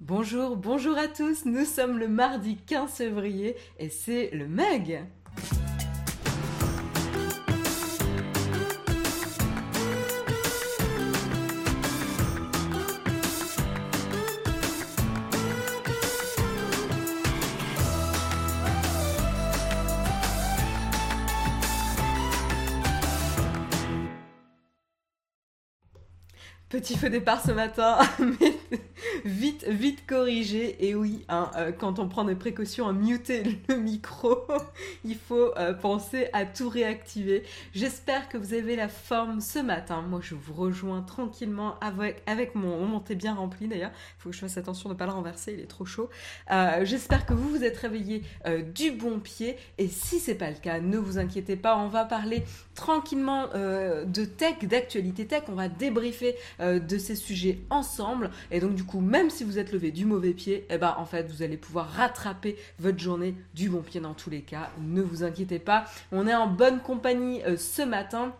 Bonjour, bonjour à tous, nous sommes le mardi 15 février et c'est le Meg. Petit feu départ ce matin, mais vite, vite corrigé. Et oui, hein, euh, quand on prend des précautions à muter le micro, il faut euh, penser à tout réactiver. J'espère que vous avez la forme ce matin. Moi, je vous rejoins tranquillement avec, avec mon, mon thé bien rempli d'ailleurs. Il faut que je fasse attention de ne pas le renverser, il est trop chaud. Euh, j'espère que vous vous êtes réveillé du bon pied. Et si c'est pas le cas, ne vous inquiétez pas, on va parler tranquillement de tech, d'actualité tech. On va débriefer euh, de ces sujets ensemble. Et donc du coup, même si vous êtes levé du mauvais pied, eh ben en fait, vous allez pouvoir rattraper votre journée du bon pied dans tous les cas. Ne vous inquiétez pas. On est en bonne compagnie euh, ce matin.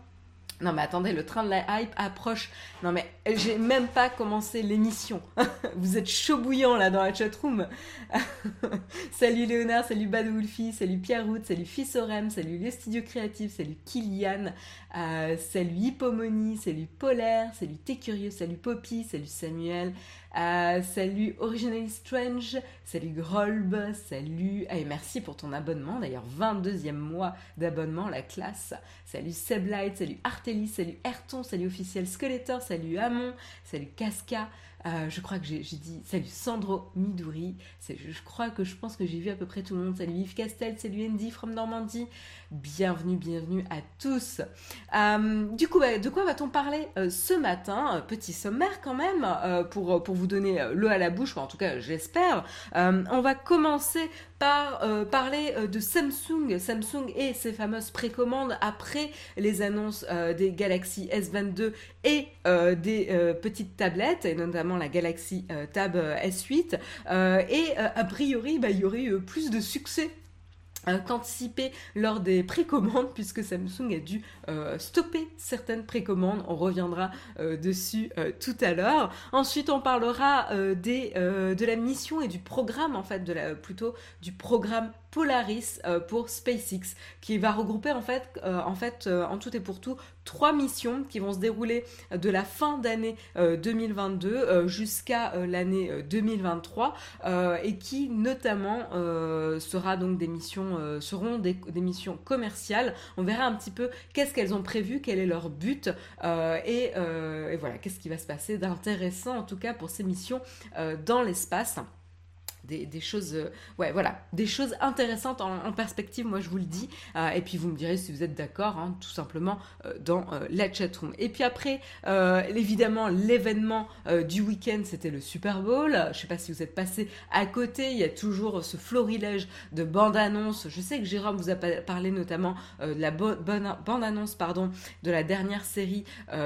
Non mais attendez, le train de la hype approche. Non mais j'ai même pas commencé l'émission. Vous êtes chaud bouillant là dans la chatroom. salut Léonard, salut Bad salut Pierre Route, salut Fissorem, salut les studios créatifs, salut Kilian, euh, salut Hippomonie, salut Polaire, salut T'es curieux, salut Poppy, salut Samuel, euh, salut Originally Strange, salut Grolb, salut... et merci pour ton abonnement, d'ailleurs 22e mois d'abonnement, la classe. Salut Seblight, salut Artelis, salut Ayrton, salut Officiel Skeletor, salut Amon, salut Casca, euh, je crois que j'ai dit salut Sandro Midori. Je, crois que je pense que j'ai vu à peu près tout le monde. Salut Yves Castel, salut Andy from Normandie. Bienvenue, bienvenue à tous. Euh, du coup, bah, de quoi va-t-on parler euh, ce matin Petit sommaire quand même pour, vous donner l'eau à la bouche, en tout cas j'espère. on va commencer par parler de Samsung, Samsung et ses fameuses précommandes après les annonces des Galaxy S22 et des petites tablettes, et notamment la Galaxy euh, Tab euh, S8. Euh, et a priori, bah, il y aurait eu plus de succès qu'anticipé lors des précommandes puisque Samsung a dû stopper certaines précommandes. On reviendra dessus tout à l'heure. Ensuite, on parlera des, de la mission et du programme en fait, plutôt du programme Polaris euh, pour SpaceX, qui va regrouper en fait, euh, euh, en tout et pour tout trois missions qui vont se dérouler de la fin d'année 2022 jusqu'à l'année 2023 et qui notamment sera donc des missions seront des, missions commerciales. On verra un petit peu qu'est-ce qu'elles ont prévu, quel est leur but et, et, voilà qu'est-ce qui va se passer d'intéressant en tout cas pour ces missions dans l'espace des, choses, euh, ouais, voilà, des choses intéressantes en, perspective, moi je vous le dis. Euh, et puis vous me direz si vous êtes d'accord, hein, tout simplement euh, dans la chatroom. Et puis après, évidemment, l'événement du week-end, c'était le Super Bowl. Je sais pas si vous êtes passé à côté, il y a toujours ce florilège de bandes-annonces. Je sais que Jérôme vous a parlé notamment de la bande-annonce pardon, de la dernière série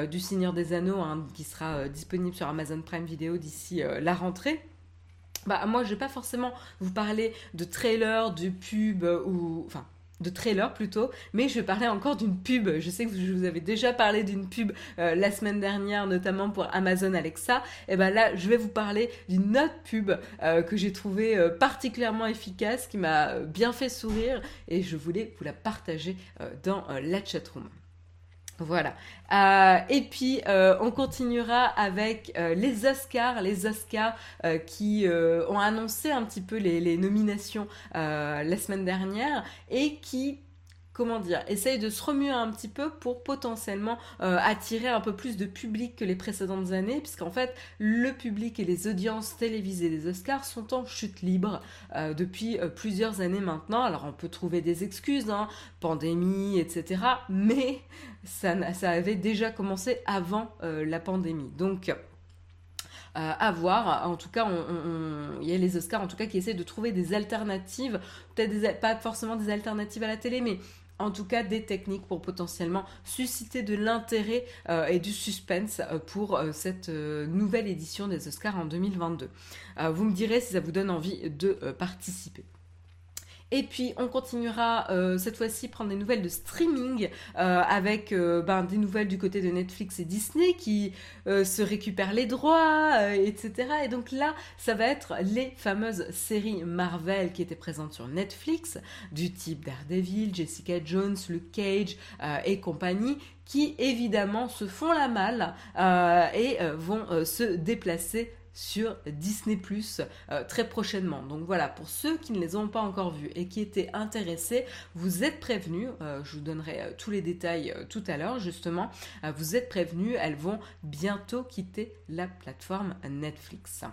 du Seigneur des Anneaux, hein, qui sera disponible sur Amazon Prime Video d'ici la rentrée. Bah, moi, je vais pas forcément vous parler de trailer, de pub ou. Enfin, de trailer plutôt, mais je vais parler encore d'une pub. Je sais que je vous avais déjà parlé d'une pub euh, la semaine dernière, notamment pour Amazon Alexa. Et ben là, je vais vous parler d'une autre pub euh, que j'ai trouvée euh, particulièrement efficace, qui m'a bien fait sourire, et je voulais vous la partager dans la chatroom. Voilà. Euh, et puis, euh, on continuera avec euh, les Oscars, les Oscars qui ont annoncé un petit peu les nominations la semaine dernière et qui comment dire, essaye de se remuer un petit peu pour potentiellement euh, attirer un peu plus de public que les précédentes années, puisqu'en fait, le public et les audiences télévisées des Oscars sont en chute libre euh, depuis euh, plusieurs années maintenant. Alors, on peut trouver des excuses, hein, pandémie, etc., mais ça, avait déjà commencé avant la pandémie. Donc, à voir. En tout cas, il y a les Oscars en tout cas qui essaient de trouver des alternatives, peut-être pas forcément des alternatives à la télé, mais en tout cas des techniques pour potentiellement susciter de l'intérêt euh, et du suspense euh, pour euh, cette nouvelle édition des Oscars en 2022. vous me direz si ça vous donne envie de participer. Et puis on continuera euh, cette fois-ci prendre des nouvelles de streaming euh, avec euh, ben, des nouvelles du côté de Netflix et Disney qui se récupèrent les droits, etc. Et donc là, ça va être les fameuses séries Marvel qui étaient présentes sur Netflix, du type Daredevil, Jessica Jones, Luke Cage et compagnie, qui évidemment se font la malle et vont se déplacer sur Disney Plus euh, très prochainement. Donc voilà, pour ceux qui ne les ont pas encore vus et qui étaient intéressés, vous êtes prévenus, euh, je vous donnerai euh, tous les détails tout à l'heure justement, vous êtes prévenus, elles vont bientôt quitter la plateforme Netflix.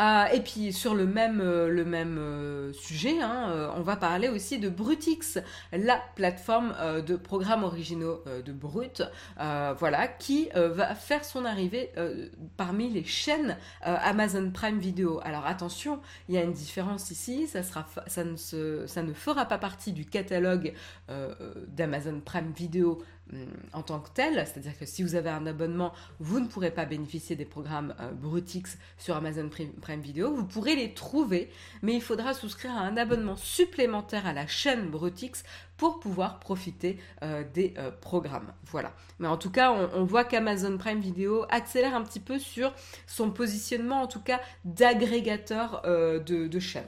Euh, et puis sur le même, euh, le même euh, sujet, hein, on va parler aussi de Brutix, la plateforme de programmes originaux de Brut, voilà, qui va faire son arrivée parmi les chaînes Amazon Prime Video. Alors attention, il y a une différence ici, ça, sera, ça, ne, ça ne fera pas partie du catalogue d'Amazon Prime Video en tant que tel, c'est-à-dire que si vous avez un abonnement, vous ne pourrez pas bénéficier des programmes euh, Brutix sur Amazon Prime, Video. Vous pourrez les trouver, mais il faudra souscrire à un abonnement supplémentaire à la chaîne Brutix pour pouvoir profiter euh, des programmes. Voilà. Mais en tout cas, on, voit qu'Amazon Prime Video accélère un petit peu sur son positionnement, en tout cas, d'agrégateur de chaînes.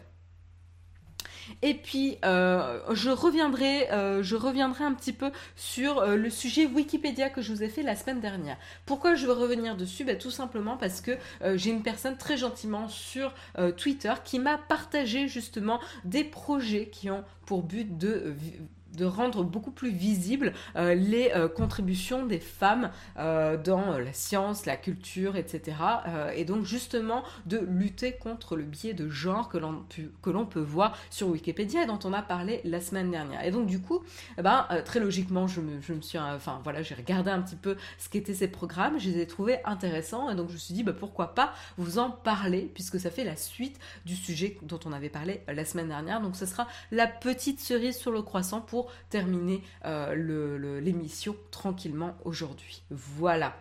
Et puis, euh, je, reviendrai, euh, je reviendrai un petit peu sur euh, le sujet Wikipédia que je vous ai fait la semaine dernière. Pourquoi je veux revenir dessus? Ben, Tout simplement parce que j'ai une personne très gentiment sur Twitter qui m'a partagé justement des projets qui ont pour but de de rendre beaucoup plus visibles euh, les euh, contributions des femmes euh, dans la science, la culture, etc. et donc justement de lutter contre le biais de genre que l'on, peut voir sur Wikipédia et dont on a parlé la semaine dernière. Et donc du coup, eh ben, très logiquement, je me, je me suis, enfin voilà, j'ai regardé un petit peu ce qu'étaient ces programmes, je les ai trouvés intéressants et donc je me suis dit bah, pourquoi pas vous en parler puisque ça fait la suite du sujet dont on avait parlé la semaine dernière. Donc ce sera la petite cerise sur le croissant pour terminer euh, l'émission tranquillement aujourd'hui. Voilà.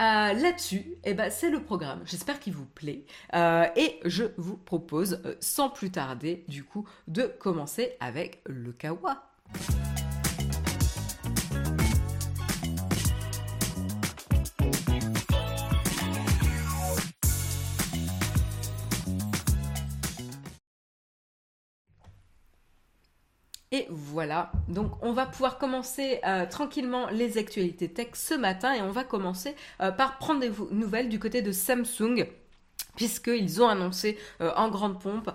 Euh, là-dessus, eh ben, c'est le programme. J'espère qu'il vous plaît. Euh, et je vous propose, sans plus tarder, du coup, de commencer avec le kawa. Et voilà, donc on va pouvoir commencer euh, tranquillement les actualités tech ce matin et on va commencer euh, par prendre des nouvelles du côté de Samsung puisqu'ils ont annoncé euh, en grande pompe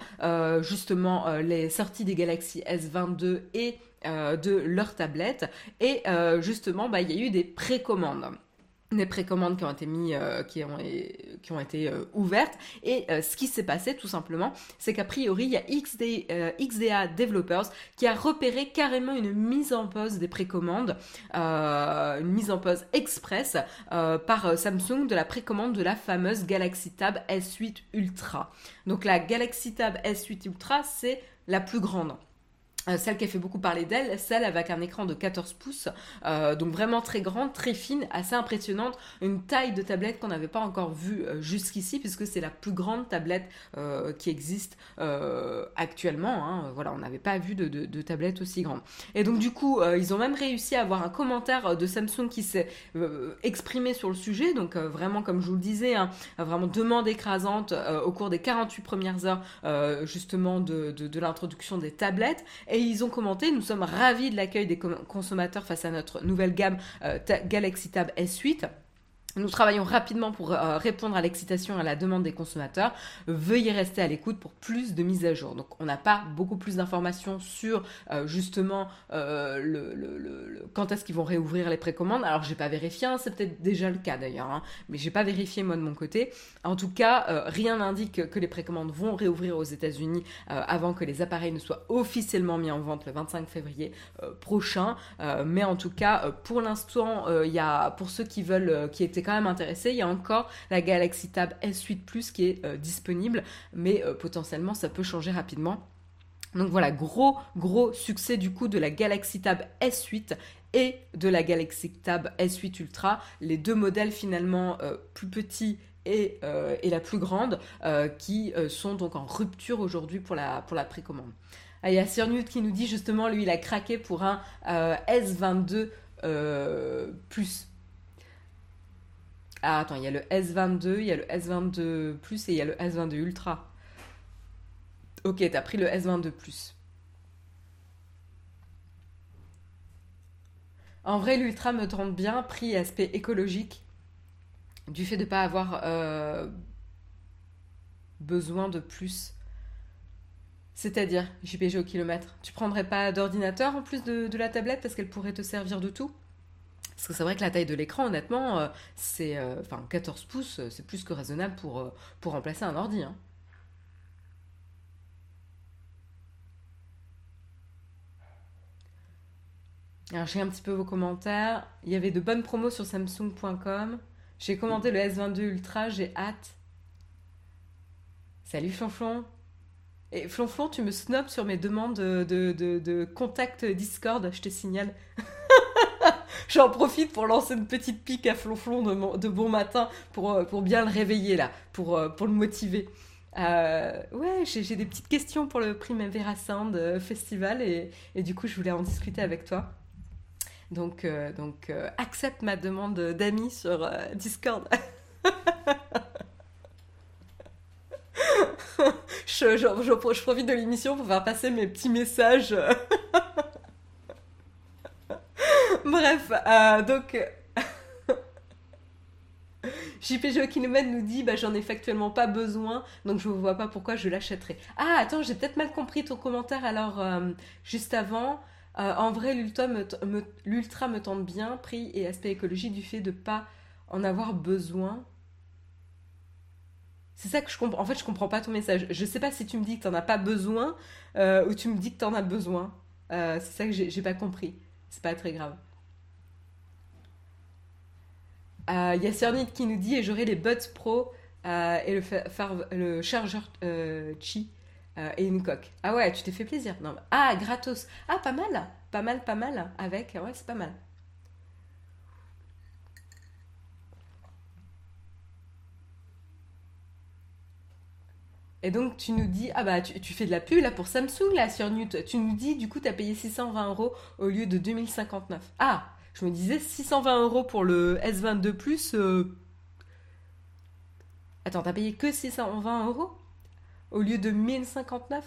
justement les sorties des Galaxy S22 et de leurs tablettes et justement bah, il y a eu des précommandes des précommandes qui ont été mis, euh, qui ont, été euh, ouvertes. Et euh, ce qui s'est passé tout simplement, c'est qu'a priori, il y a XD, XDA Developers qui a repéré carrément une mise en pause des précommandes, une mise en pause express par Samsung de la précommande de la fameuse Galaxy Tab S8 Ultra. Donc la Galaxy Tab S8 Ultra, c'est la plus grande. Euh, celle qui a fait beaucoup parler d'elle, celle avec un écran de 14 pouces, euh, donc vraiment très grande, très fine, assez impressionnante, une taille de tablette qu'on n'avait pas encore vue euh, jusqu'ici, puisque c'est la plus grande tablette qui existe actuellement. Hein. Voilà, on n'avait pas vu de, de, tablette aussi grande. Et donc du coup, ils ont même réussi à avoir un commentaire de Samsung qui s'est exprimé sur le sujet, donc vraiment comme je vous le disais, hein, vraiment demande écrasante au cours des 48 premières heures justement de, l'introduction des tablettes. Et ils ont commenté Nous sommes ravis de l'accueil des consommateurs face à notre nouvelle gamme euh, Galaxy Tab S8. Nous travaillons rapidement pour euh, répondre à l'excitation et à la demande des consommateurs. Veuillez rester à l'écoute pour plus de mises à jour. Donc, on n'a pas beaucoup plus d'informations sur euh, justement euh, le, quand est-ce qu'ils vont réouvrir les précommandes. Alors, j'ai pas vérifié, hein, c'est peut-être déjà le cas d'ailleurs, hein, mais j'ai pas vérifié moi de mon côté. En tout cas, rien n'indique que les précommandes vont réouvrir aux États-Unis avant que les appareils ne soient officiellement mis en vente le 25 février prochain. mais en tout cas, pour l'instant, il y a pour ceux qui veulent, qui étaient quand même intéressé, il y a encore la Galaxy Tab S8 Plus qui est euh, disponible, mais euh, potentiellement ça peut changer rapidement. Donc voilà, gros gros succès du coup de la Galaxy Tab S8 et de la Galaxy Tab S8 Ultra, les deux modèles finalement euh, plus petits et, la plus grande, qui sont donc en rupture aujourd'hui pour la, pour la précommande. Ah, il y a Sir qui nous dit justement, lui, il a craqué pour un S22 plus. Ah, attends, il y a le S22, il y a le S22 Plus et il y a le S22 Ultra. Ok, t'as pris le S22 Plus. En vrai, l'Ultra me tente bien, prix aspect écologique, du fait de ne pas avoir euh, besoin de plus. C'est-à-dire, JPG au kilomètre. Tu prendrais pas d'ordinateur en plus de, de la tablette parce qu'elle pourrait te servir de tout? Parce que c'est vrai que la taille de l'écran, honnêtement, euh, c'est. Euh, enfin, 14 pouces, euh, c'est plus que raisonnable pour, pour remplacer un ordi. Hein. Alors, j'ai un petit peu vos commentaires. Il y avait de bonnes promos sur Samsung.com. J'ai commenté le S22 Ultra, j'ai hâte. Salut Flonflon. Et Flonflon, tu me snobs sur mes demandes de, de, de contact Discord, je te signale. J'en profite pour lancer une petite pique à Flonflon de, bon matin pour, euh, pour bien le réveiller là, pour, euh, pour le motiver. Euh, ouais, j'ai des petites questions pour le Primavera Sound Festival et, et, du coup je voulais en discuter avec toi. Donc, donc accepte ma demande d'amis sur Discord. je, je, profite de l'émission pour faire passer mes petits messages. Bref, euh, donc. JPG Kilomètre nous dit bah, J'en ai factuellement pas besoin, donc je ne vois pas pourquoi je l'achèterais. Ah, attends, j'ai peut-être mal compris ton commentaire alors, euh, juste avant. Euh, en vrai, l'ultra me, tente bien, prix et aspect écologique du fait de pas en avoir besoin. C'est ça que je comprends. En fait, je comprends pas ton message. Je sais pas si tu me dis que tu n'en as pas besoin ou tu me dis que tu en as besoin. c'est ça que j'ai pas compris. C'est pas très grave. Il euh, y a Cernit qui nous dit et j'aurai les Buds Pro euh, et le, le chargeur euh, Chi et une coque. Ah ouais, tu t'es fait plaisir. Non, ah, gratos. Ah, pas mal. Pas mal, pas mal. Avec, ouais, c'est pas mal. Et donc tu nous dis, ah bah tu, fais de la pub là pour Samsung là sur. Tu nous dis, du coup, tu as payé 620 euros au lieu de 2059. Ah, je me disais 620 euros pour le S22 Plus. Euh... Attends, t'as payé que 620 euros au lieu de 1059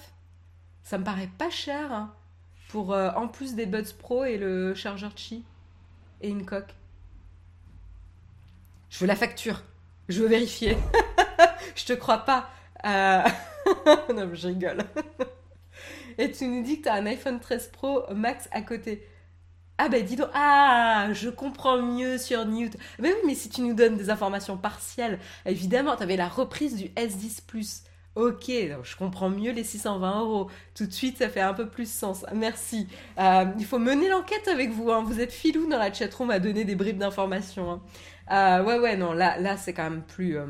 Ça me paraît pas cher hein, pour euh, en plus des Buds Pro et le chargeur Qi et une coque. Je veux la facture. Je veux vérifier. je te crois pas. Euh... non, je rigole. et tu nous dis que tu as un iPhone 13 Pro Max à côté. Ah ben dis donc, ah, je comprends mieux sur Newt. Mais oui, mais si tu nous donnes des informations partielles, évidemment, tu avais la reprise du S10 Plus. Ok, je comprends mieux les 620 euros. Tout de suite, ça fait un peu plus sens. Merci. Euh, il faut mener l'enquête avec vous. Hein. Vous êtes filou dans la chatroom à donner des bribes d'informations. Hein. Euh, ouais, ouais, non, là, là c'est quand même plus, euh,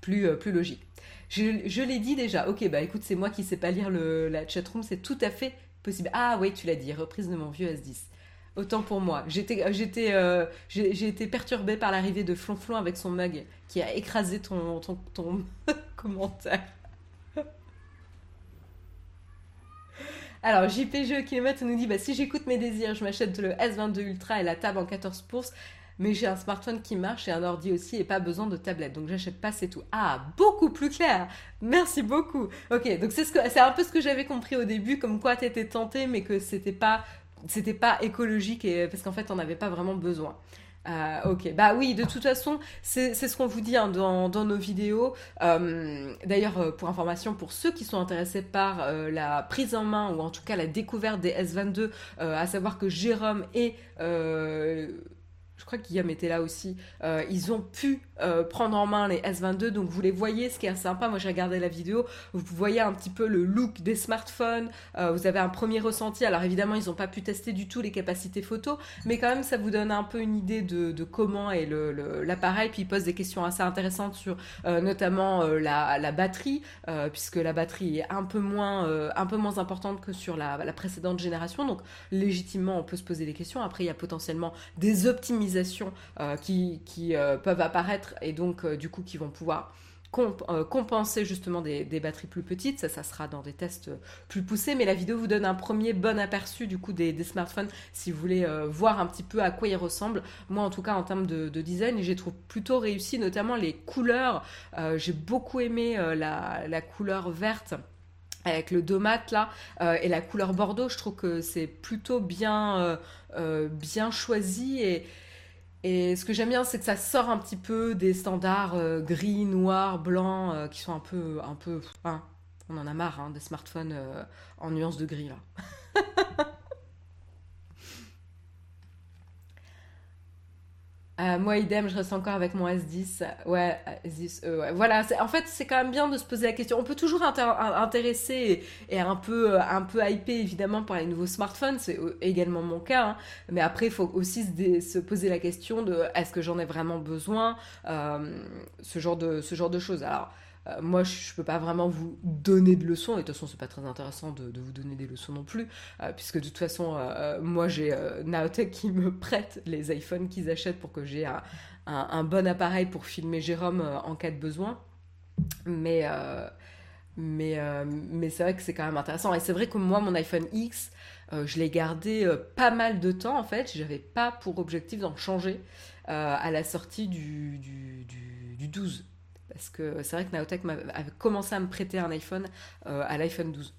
plus, plus logique. Je, je l'ai dit déjà. Ok, bah écoute, c'est moi qui sais pas lire le, la chatroom, c'est tout à fait possible. Ah oui, tu l'as dit, reprise de mon vieux S10. Autant pour moi. J'étais, j'étais, euh, j'ai, été perturbée par l'arrivée de Flonflon avec son mug qui a écrasé ton, ton, ton commentaire. Alors, JPG Kilomètre nous dit bah, si j'écoute mes désirs, je m'achète le S22 Ultra et la table en 14 pouces, mais j'ai un smartphone qui marche et un ordi aussi et pas besoin de tablette. Donc, j'achète pas, c'est tout. Ah, beaucoup plus clair Merci beaucoup Ok, donc c'est, ce c'est un peu ce que j'avais compris au début, comme quoi tu étais tenté, mais que c'était pas c'était pas écologique et parce qu'en fait on n'avait pas vraiment besoin. Euh, ok, bah oui, de toute façon, c'est ce qu'on vous dit hein, dans, nos vidéos. Euh, d'ailleurs, euh, pour information, pour ceux qui sont intéressés par la prise en main ou en tout cas la découverte des S22, à savoir que Jérôme et je crois que Guillaume était là aussi, euh, ils ont pu euh, prendre en main les S22, donc vous les voyez, ce qui est sympa, moi j'ai regardé la vidéo, vous voyez un petit peu le look des smartphones, euh, vous avez un premier ressenti, alors évidemment ils n'ont pas pu tester du tout les capacités photo, mais quand même ça vous donne un peu une idée de, comment est l'appareil, puis ils posent des questions assez intéressantes sur notamment la, batterie, puisque la batterie est un peu moins, un peu moins importante que sur la, la précédente génération, donc légitimement on peut se poser des questions, après il y a potentiellement des optimisations customisation qui, qui peuvent apparaître et donc du coup qui vont pouvoir euh, compenser justement des, batteries plus petites. Ça, ça sera dans des tests plus poussés. Mais la vidéo vous donne un premier bon aperçu du coup des, smartphones si vous voulez euh, voir un petit peu à quoi ils ressemblent. Moi, en tout cas, en termes de, design, j'ai trouvé plutôt réussi, notamment les couleurs. Euh, j'ai beaucoup aimé la, couleur verte avec le domate là et la couleur bordeaux je trouve que c'est plutôt bien bien choisi et, et ce que j'aime bien, c'est que ça sort un petit peu des standards euh, gris, noir, blanc, euh, qui sont un peu, un peu, hein, on en a marre hein, des smartphones euh, en nuances de gris là. Euh, moi, idem, je reste encore avec mon S10. Ouais, S10, euh, ouais. Voilà, en fait, c'est quand même bien de se poser la question. On peut toujours intéresser et, un, peu, un peu hyper, évidemment, par les nouveaux smartphones. C'est également mon cas. Hein. Mais après, il faut aussi se, poser la question de est-ce que j'en ai vraiment besoin euh, ce, genre de, ce genre de choses. Alors, euh, moi, je ne peux pas vraiment vous donner de leçons, et de toute façon, c'est pas très intéressant de, vous donner des leçons non plus, euh, puisque de toute façon, euh, moi, j'ai Naotech qui me prête les iPhones qu'ils achètent pour que j'ai un, bon appareil pour filmer Jérôme en cas de besoin. Mais, mais, mais c'est vrai que c'est quand même intéressant. Et c'est vrai que moi, mon iPhone X, je l'ai gardé pas mal de temps, en fait. J'avais pas pour objectif d'en changer à la sortie du, du, du, du 12. Parce que c'est vrai que Naotech avait commencé à me prêter un iPhone euh, à l'iPhone 12.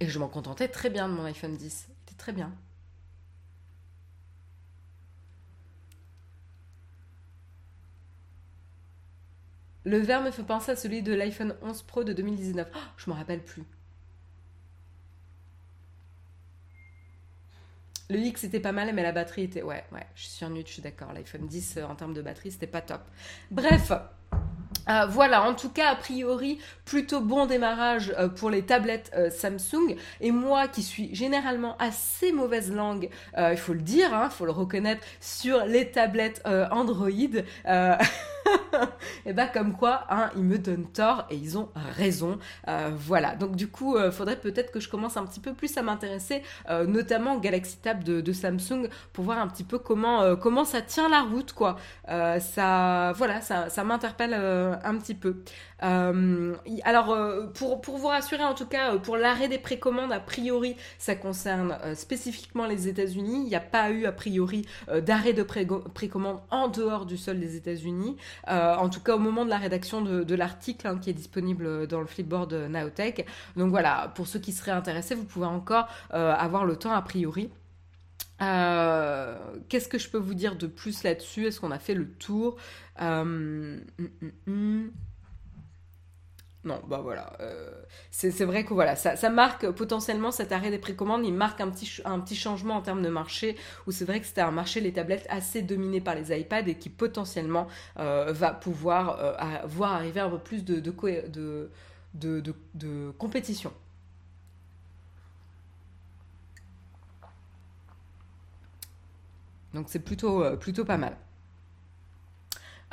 Et je m'en contentais très bien de mon iPhone 10. C'était très bien. Le verre me fait penser à celui de l'iPhone 11 Pro de 2019. Je je me rappelle plus. Le X était pas mal, mais la batterie était. Ouais, ouais, je suis en je suis d'accord. L'iPhone 10 euh, en termes de batterie, c'était pas top. Bref, euh, voilà, en tout cas, a priori, plutôt bon démarrage euh, pour les tablettes Samsung. Et moi, qui suis généralement assez mauvaise langue, il faut le dire, il hein, faut le reconnaître, sur les tablettes Android. et bah comme quoi, hein, ils me donnent tort et ils ont raison. Euh, voilà, donc du coup, euh, faudrait peut-être que je commence un petit peu plus à m'intéresser, euh, notamment Galaxy Tab de, Samsung, pour voir un petit peu comment, comment ça tient la route, quoi. ça, voilà, ça, m'interpelle un petit peu. alors, pour, vous rassurer, en tout cas, pour l'arrêt des précommandes, a priori, ça concerne spécifiquement les États-Unis. Il n'y a pas eu, a priori, d'arrêt de précommande en dehors du sol des États-Unis. Euh, en tout cas au moment de la rédaction de, l'article hein, qui est disponible dans le flipboard Naotech. Donc voilà, pour ceux qui seraient intéressés, vous pouvez encore euh, avoir le temps a priori. Euh, qu'est-ce que je peux vous dire de plus là-dessus? Est-ce qu'on a fait le tour? Hum, hum, hum, non, bah voilà. Euh, c'est vrai que voilà, ça, marque potentiellement cet arrêt des précommandes, il marque un petit, changement en termes de marché, où c'est vrai que c'était un marché, les tablettes, assez dominé par les iPads et qui potentiellement euh, va pouvoir euh, voir arriver un peu plus de, de compétition. Donc c'est plutôt, plutôt pas mal.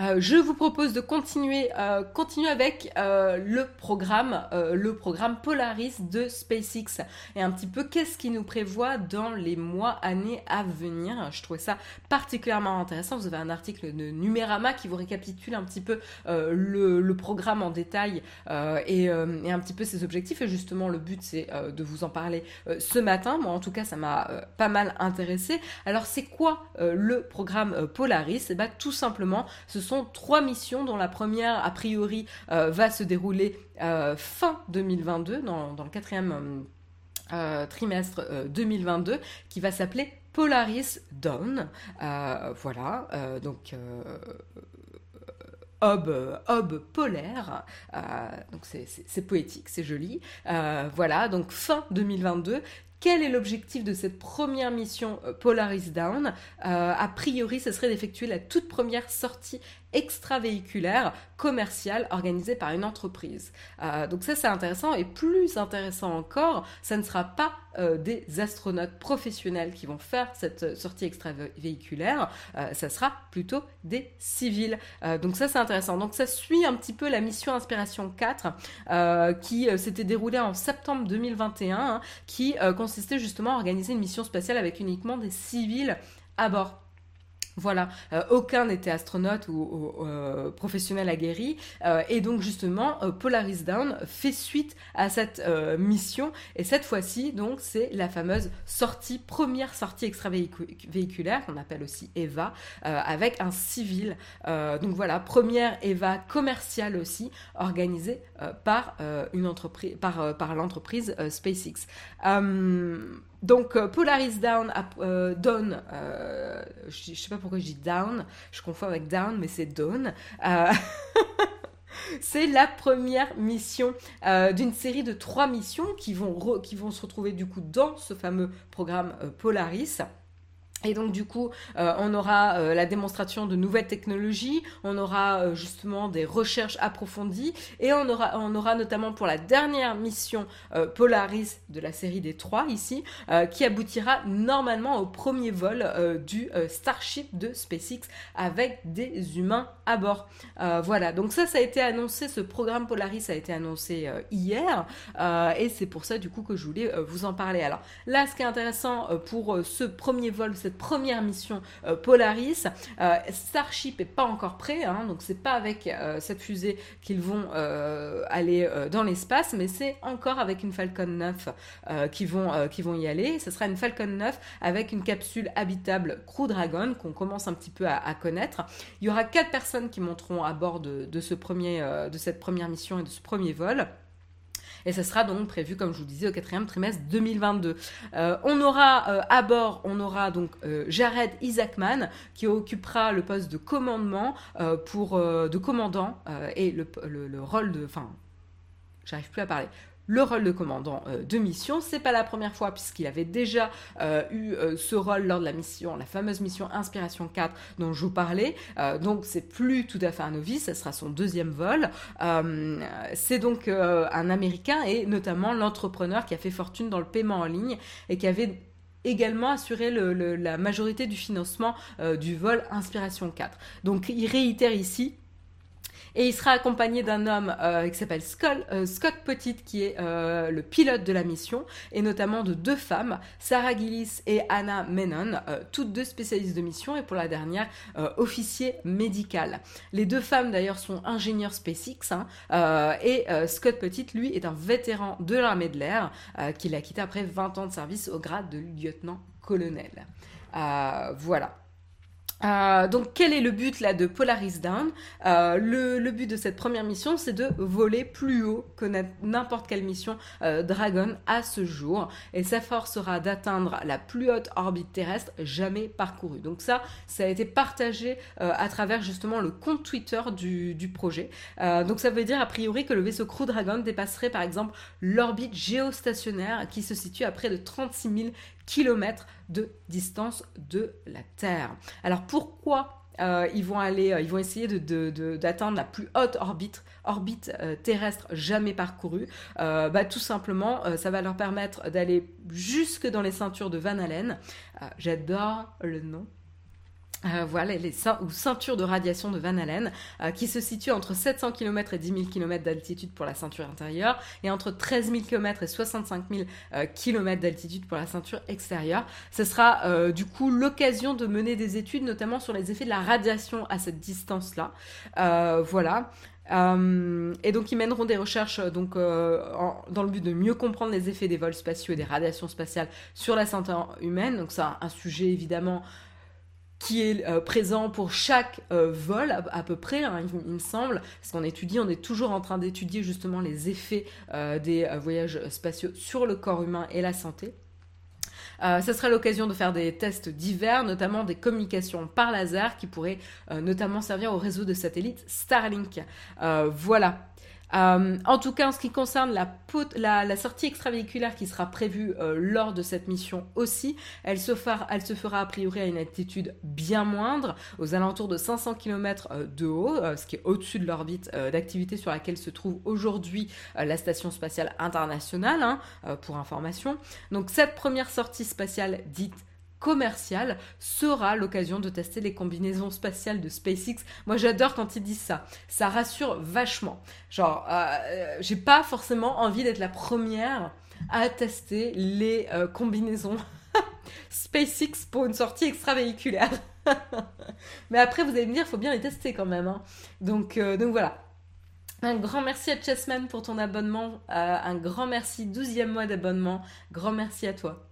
Euh, je vous propose de continuer, euh, continuer avec euh, le programme, le programme Polaris de SpaceX et un petit peu qu'est-ce qui nous prévoit dans les mois, années à venir? Je trouvais ça particulièrement intéressant. Vous avez un article de Numérama qui vous récapitule un petit peu le, programme en détail et, un petit peu ses objectifs. Et justement, le but c'est de vous en parler ce matin. Moi, en tout cas, ça m'a pas mal intéressé. Alors, c'est quoi le programme Polaris? Et eh bien, tout simplement, ce sont trois missions dont la première, a priori, euh, va se dérouler euh, fin 2022, dans, le quatrième euh, trimestre 2022, qui va s'appeler Polaris Dawn. voilà, donc... Hob, polaire, donc c'est poétique, c'est joli. voilà, donc fin 2022, quel est l'objectif de cette première mission Polaris Down? A priori, ce serait d'effectuer la toute première sortie extravéhiculaire commercial organisé par une entreprise. Euh, donc ça c'est intéressant et plus intéressant encore, ça ne sera pas euh, des astronautes professionnels qui vont faire cette sortie extravéhiculaire, euh, ça sera plutôt des civils. donc ça c'est intéressant. Donc ça suit un petit peu la mission Inspiration 4 qui s'était déroulée en septembre 2021, hein, qui consistait justement à organiser une mission spatiale avec uniquement des civils à bord. Voilà, euh, aucun n'était astronaute ou, euh, professionnel aguerri, euh, et donc justement Polaris Down fait suite à cette mission, et cette fois-ci donc c'est la fameuse sortie première sortie extravéhiculaire qu'on appelle aussi EVA avec un civil. donc voilà, première EVA commerciale aussi organisée par une entreprise par par l'entreprise SpaceX. Donc euh, Polaris Down euh, Dawn, euh, je, ne sais pas pourquoi je dis Down, je confonds avec Down, mais c'est Dawn. c'est la première mission d'une série de trois missions qui vont, qui vont se retrouver du coup dans ce fameux programme Polaris. Et donc du coup, euh, on aura euh, la démonstration de nouvelles technologies, on aura euh, justement des recherches approfondies, et on aura, on aura notamment pour la dernière mission Polaris de la série des trois ici, qui aboutira normalement au premier vol du Starship de SpaceX avec des humains à bord. voilà, donc ça, ça a été annoncé, ce programme Polaris a été annoncé hier, et c'est pour ça du coup que je voulais vous en parler. Alors là, ce qui est intéressant pour ce premier vol, cette première mission euh, Polaris. Euh, Starship est pas encore prêt, hein, donc c'est pas avec euh, cette fusée qu'ils vont aller dans l'espace, mais c'est encore avec une Falcon 9 qui vont y aller. Ce sera une Falcon 9 avec une capsule habitable Crew Dragon qu'on commence un petit peu à, connaître. Il y aura quatre personnes qui monteront à bord de cette première mission et de ce premier vol. Et ce sera donc prévu, comme je vous disais, au quatrième trimestre 2022. Euh, on aura euh, à bord, on aura donc euh, Jared Isaacman qui occupera le poste de commandement pour de commandant et le, le rôle de, enfin, j'arrive plus à parler le rôle de commandant euh, de mission. C'est pas la première fois puisqu'il avait déjà euh, eu euh, ce rôle lors de la mission, la fameuse mission Inspiration 4 dont je vous parlais. donc c'est plus tout à fait un novice, ce sera son deuxième vol. c'est donc un Américain et notamment l'entrepreneur qui a fait fortune dans le paiement en ligne et qui avait également assuré la majorité du financement du vol Inspiration 4. Donc il réitère ici et il sera accompagné d'un homme euh, qui s'appelle euh, Scott, Petit, qui est euh, le pilote de la mission, et notamment de deux femmes, Sarah Gillis et Anna Menon, toutes deux spécialistes de mission, et pour la dernière, officier médical. Les deux femmes d'ailleurs sont ingénieurs SpaceX, hein, et Scott Petit, lui, est un vétéran de l'armée de l'air, qu'il a quitté après 20 ans de service au grade de lieutenant-colonel. voilà. Euh, donc quel est le but là de Polaris Down? Euh, le, but de cette première mission c'est de voler plus haut que n'importe quelle mission euh, Dragon à ce jour et sa force sera d'atteindre la plus haute orbite terrestre jamais parcourue. Donc ça, ça a été partagé à travers justement le compte Twitter du, projet. donc ça veut dire a priori que le vaisseau Crew Dragon dépasserait par exemple l'orbite géostationnaire qui se situe à près de 36 000 kilomètres de distance de la Terre. Alors pourquoi euh, ils vont aller, euh, ils essayer d'atteindre la plus haute orbite, orbite euh, terrestre jamais parcourue? bah, tout simplement, ça va leur permettre d'aller jusque dans les ceintures de Van Allen. J'adore le nom. Euh, voilà, les ou ceintures de radiation de Van Allen, euh, qui se situent entre 700 km et 10 000 km d'altitude pour la ceinture intérieure, et entre 13 000 km et 65 000 km d'altitude pour la ceinture extérieure. Ce sera euh, du coup l'occasion de mener des études, notamment sur les effets de la radiation à cette distance-là. voilà. et donc ils mèneront des recherches donc dans le but de mieux comprendre les effets des vols spatiaux et des radiations spatiales sur la santé humaine. Donc c'est un, sujet évidemment qui est euh, présent pour chaque euh, vol à, peu près, hein, il, me semble, parce qu'on étudie, on est toujours en train d'étudier justement les effets euh, des voyages spatiaux sur le corps humain et la santé. ce sera l'occasion de faire des tests divers, notamment des communications par laser qui pourraient notamment servir au réseau de satellites Starlink. voilà. Euh, en tout cas, en ce qui concerne la, sortie extravéhiculaire qui sera prévue euh, lors de cette mission aussi, elle se, fera, a priori à une altitude bien moindre, aux alentours de 500 km euh, de haut, ce qui est au-dessus de l'orbite d'activité sur laquelle se trouve aujourd'hui la Station spatiale internationale, hein, pour information. Donc cette première sortie spatiale dite commercial sera l'occasion de tester les combinaisons spatiales de SpaceX. Moi j'adore quand ils disent ça. Ça rassure vachement. Genre, euh, j'ai pas forcément envie d'être la première à tester les combinaisons SpaceX pour une sortie extravéhiculaire. Mais après, vous allez me dire, il faut bien les tester quand même. Hein. Donc, donc voilà. Un grand merci à Chessman pour ton abonnement. un grand merci, 12e mois d'abonnement. Grand merci à toi.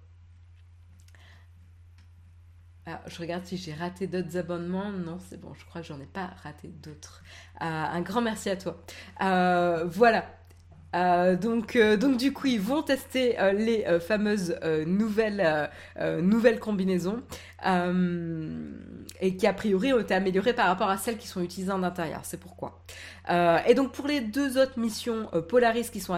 Alors, je regarde si j'ai raté d'autres abonnements. Non, c'est bon, je crois que j'en ai pas raté d'autres. Euh, un grand merci à toi. Euh, voilà. Euh, donc, donc du coup, ils vont tester les fameuses nouvelles, nouvelles combinaisons et qui a priori ont été améliorées par rapport à celles qui sont utilisées en intérieur. C'est pourquoi. et donc pour les deux autres missions Polaris qui sont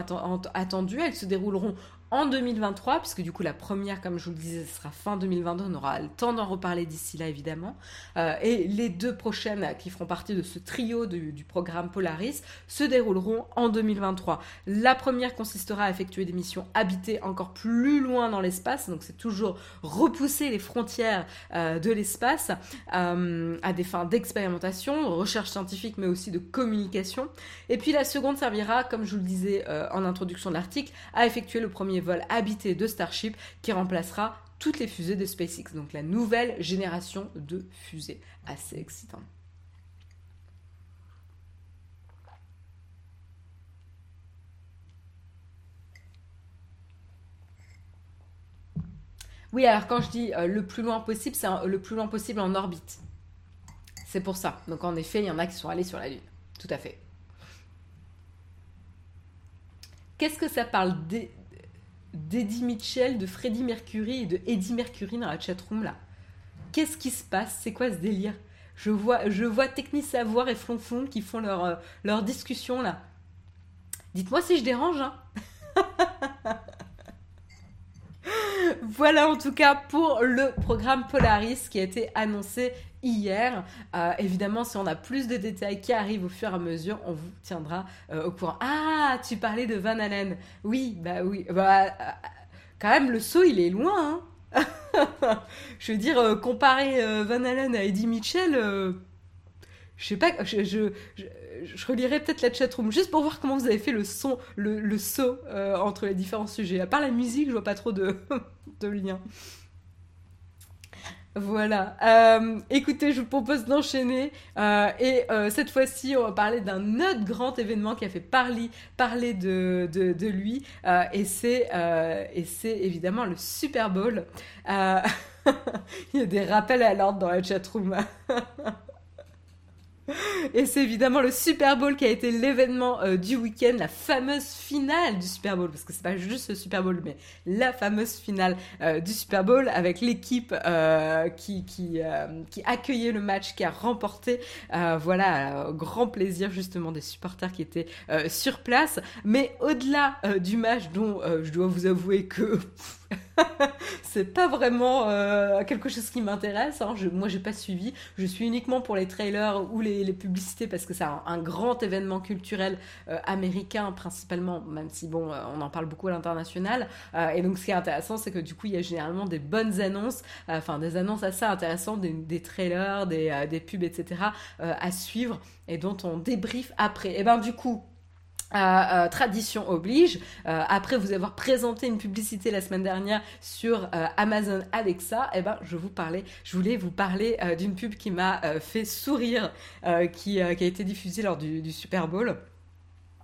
attendues, elles se dérouleront en 2023, puisque du coup la première, comme je vous le disais, sera fin 2022, on aura le temps d'en reparler d'ici là évidemment. Euh, et les deux prochaines qui feront partie de ce trio du programme Polaris se dérouleront en 2023. La première consistera à effectuer des missions habitées encore plus loin dans l'espace, donc c'est toujours repousser les frontières euh, de l'espace euh, à des fins d'expérimentation, recherche scientifique, mais aussi de communication. Et puis la seconde servira, comme je vous le disais en introduction de l'article, à effectuer le premier vol habité de Starship qui remplacera toutes les fusées de SpaceX. Donc la nouvelle génération de fusées. Assez excitant. Oui, alors quand je dis euh, le plus loin possible, c'est le plus loin possible en orbite. C'est pour ça. Donc en effet, il y en a qui sont allés sur la Lune. Tout à fait. Qu'est-ce que ça parle d'Eddie Mitchell, de Freddie Mercury et de Eddie Mercury dans la chatroom là. Qu'est-ce qui se passe? C'est quoi ce délire? Je vois, je vois Techni Savoir et Flonflon qui font leur, euh, leur discussion là. Dites-moi si je dérange. Hein. voilà en tout cas pour le programme Polaris qui a été annoncé hier. Euh, évidemment, si on a plus de détails qui arrivent au fur et à mesure, on vous tiendra euh, au courant. Ah, tu parlais de Van Allen. Oui, bah oui. Bah, euh, quand même, le saut, il est loin. Hein. je veux dire, comparer Van Allen à Eddie Mitchell, je sais pas, je, je, relirai peut-être la chatroom juste pour voir comment vous avez fait le son, le, le saut entre les différents sujets. À part la musique, je vois pas trop de, de lien. Voilà. Euh, écoutez, je vous propose d'enchaîner. Euh, et euh, cette fois-ci, on va parler d'un autre grand événement qui a fait parler, parler de, de, de lui. et c'est évidemment le Super Bowl. Il y a des rappels à l'ordre dans la chatroom. Et c'est évidemment le Super Bowl qui a été l'événement euh, du week-end, la fameuse finale du Super Bowl, parce que c'est pas juste le Super Bowl, mais la fameuse finale euh, du Super Bowl avec l'équipe euh, qui, qui, qui accueillait le match, qui a remporté, voilà, grand plaisir justement des supporters qui étaient sur place. Mais au-delà du match dont je dois vous avouer que c'est pas vraiment euh, quelque chose qui m'intéresse. Hein. Moi, j'ai pas suivi. Je suis uniquement pour les trailers ou les, publicités parce que c'est un, grand événement culturel euh, américain principalement, même si bon, euh, on en parle beaucoup à l'international. et donc, ce qui est intéressant, c'est que du coup, il y a généralement des bonnes annonces, enfin des annonces assez intéressantes, des, trailers, des, des, pubs, etc. à suivre et dont on débrief après. Et ben du coup. Euh, tradition oblige. Euh, après vous avoir présenté une publicité la semaine dernière sur euh, Amazon Alexa, eh ben je voulais vous parler d'une pub qui m'a fait sourire, qui, a été diffusée lors du, Super Bowl.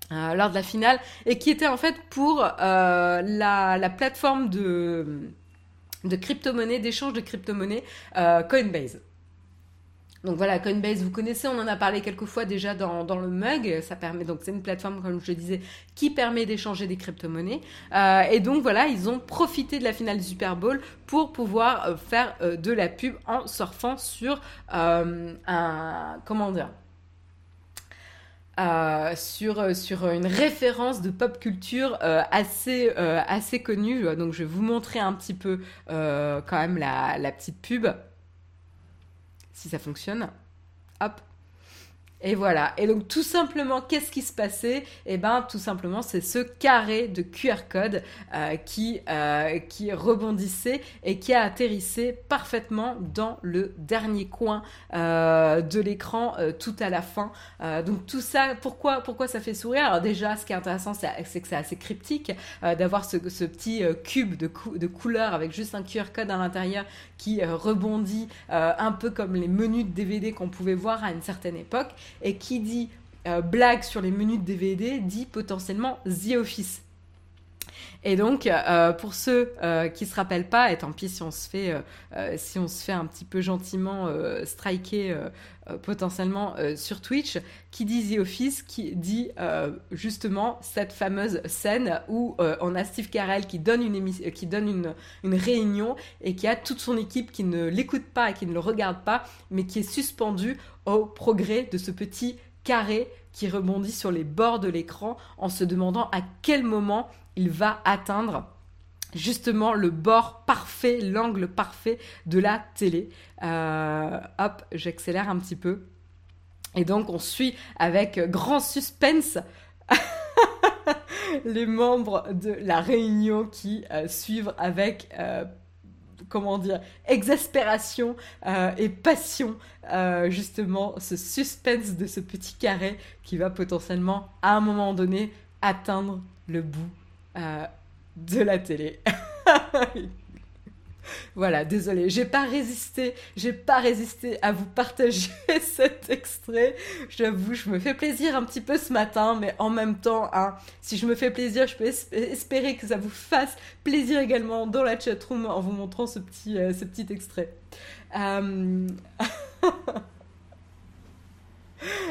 lors de la finale et qui était en fait pour la, la, plateforme de crypto-monnaie, d'échange de crypto-monnaie Coinbase. Donc voilà, Coinbase, vous connaissez, on en a parlé quelques fois déjà dans, le mug. Ça permet donc c'est une plateforme, comme je disais, qui permet d'échanger des crypto-monnaies. Euh, et donc voilà, ils ont profité de la finale du Super Bowl pour pouvoir euh, faire euh, de la pub en surfant sur un comment dire. sur, une référence de pop culture assez, connue. Donc je vais vous montrer un petit peu quand même la petite pub si ça fonctionne. Hop. Et voilà. Et donc tout simplement, qu'est-ce qui se passait? Eh ben, tout simplement, c'est ce carré de QR code euh, qui euh, qui rebondissait et qui a atterrissé parfaitement dans le dernier coin euh, de l'écran tout à la fin. donc tout ça, pourquoi pourquoi ça fait sourire? Alors déjà, ce qui est intéressant, c'est que c'est assez cryptique d'avoir ce, ce, petit cube de, de couleur avec juste un QR code à l'intérieur qui rebondit un peu comme les menus de DVD qu'on pouvait voir à une certaine époque. Et qui dit euh, blague sur les menus de DVD dit potentiellement The Office. Et donc, euh, pour ceux euh, qui se rappellent pas, et tant pis si on se fait, si on se fait un petit peu gentiment striker potentiellement sur Twitch, qui dit The Office, qui dit justement cette fameuse scène où on a Steve Carell qui donne une qui donne une réunion et qui a toute son équipe qui ne l'écoute pas et qui ne le regarde pas, mais qui est suspendue au progrès de ce petit carré qui rebondit sur les bords de l'écran en se demandant à quel moment il va atteindre justement le bord parfait, l'angle parfait de la télé. Euh, hop, j'accélère un petit peu. Et donc on suit avec grand suspense les membres de la réunion qui euh, suivent avec euh, comment dire, exaspération et passion, justement, ce suspense de ce petit carré qui va potentiellement, à un moment donné, atteindre le bout de la télé. Voilà, désolé, j'ai pas résisté, j'ai pas résisté à vous partager cet extrait. J'avoue, je me fais plaisir un petit peu ce matin, mais en même temps, hein, si je me fais plaisir, je peux espérer que ça vous fasse plaisir également dans la chatroom en vous montrant ce petit, euh, ce petit extrait. Euh...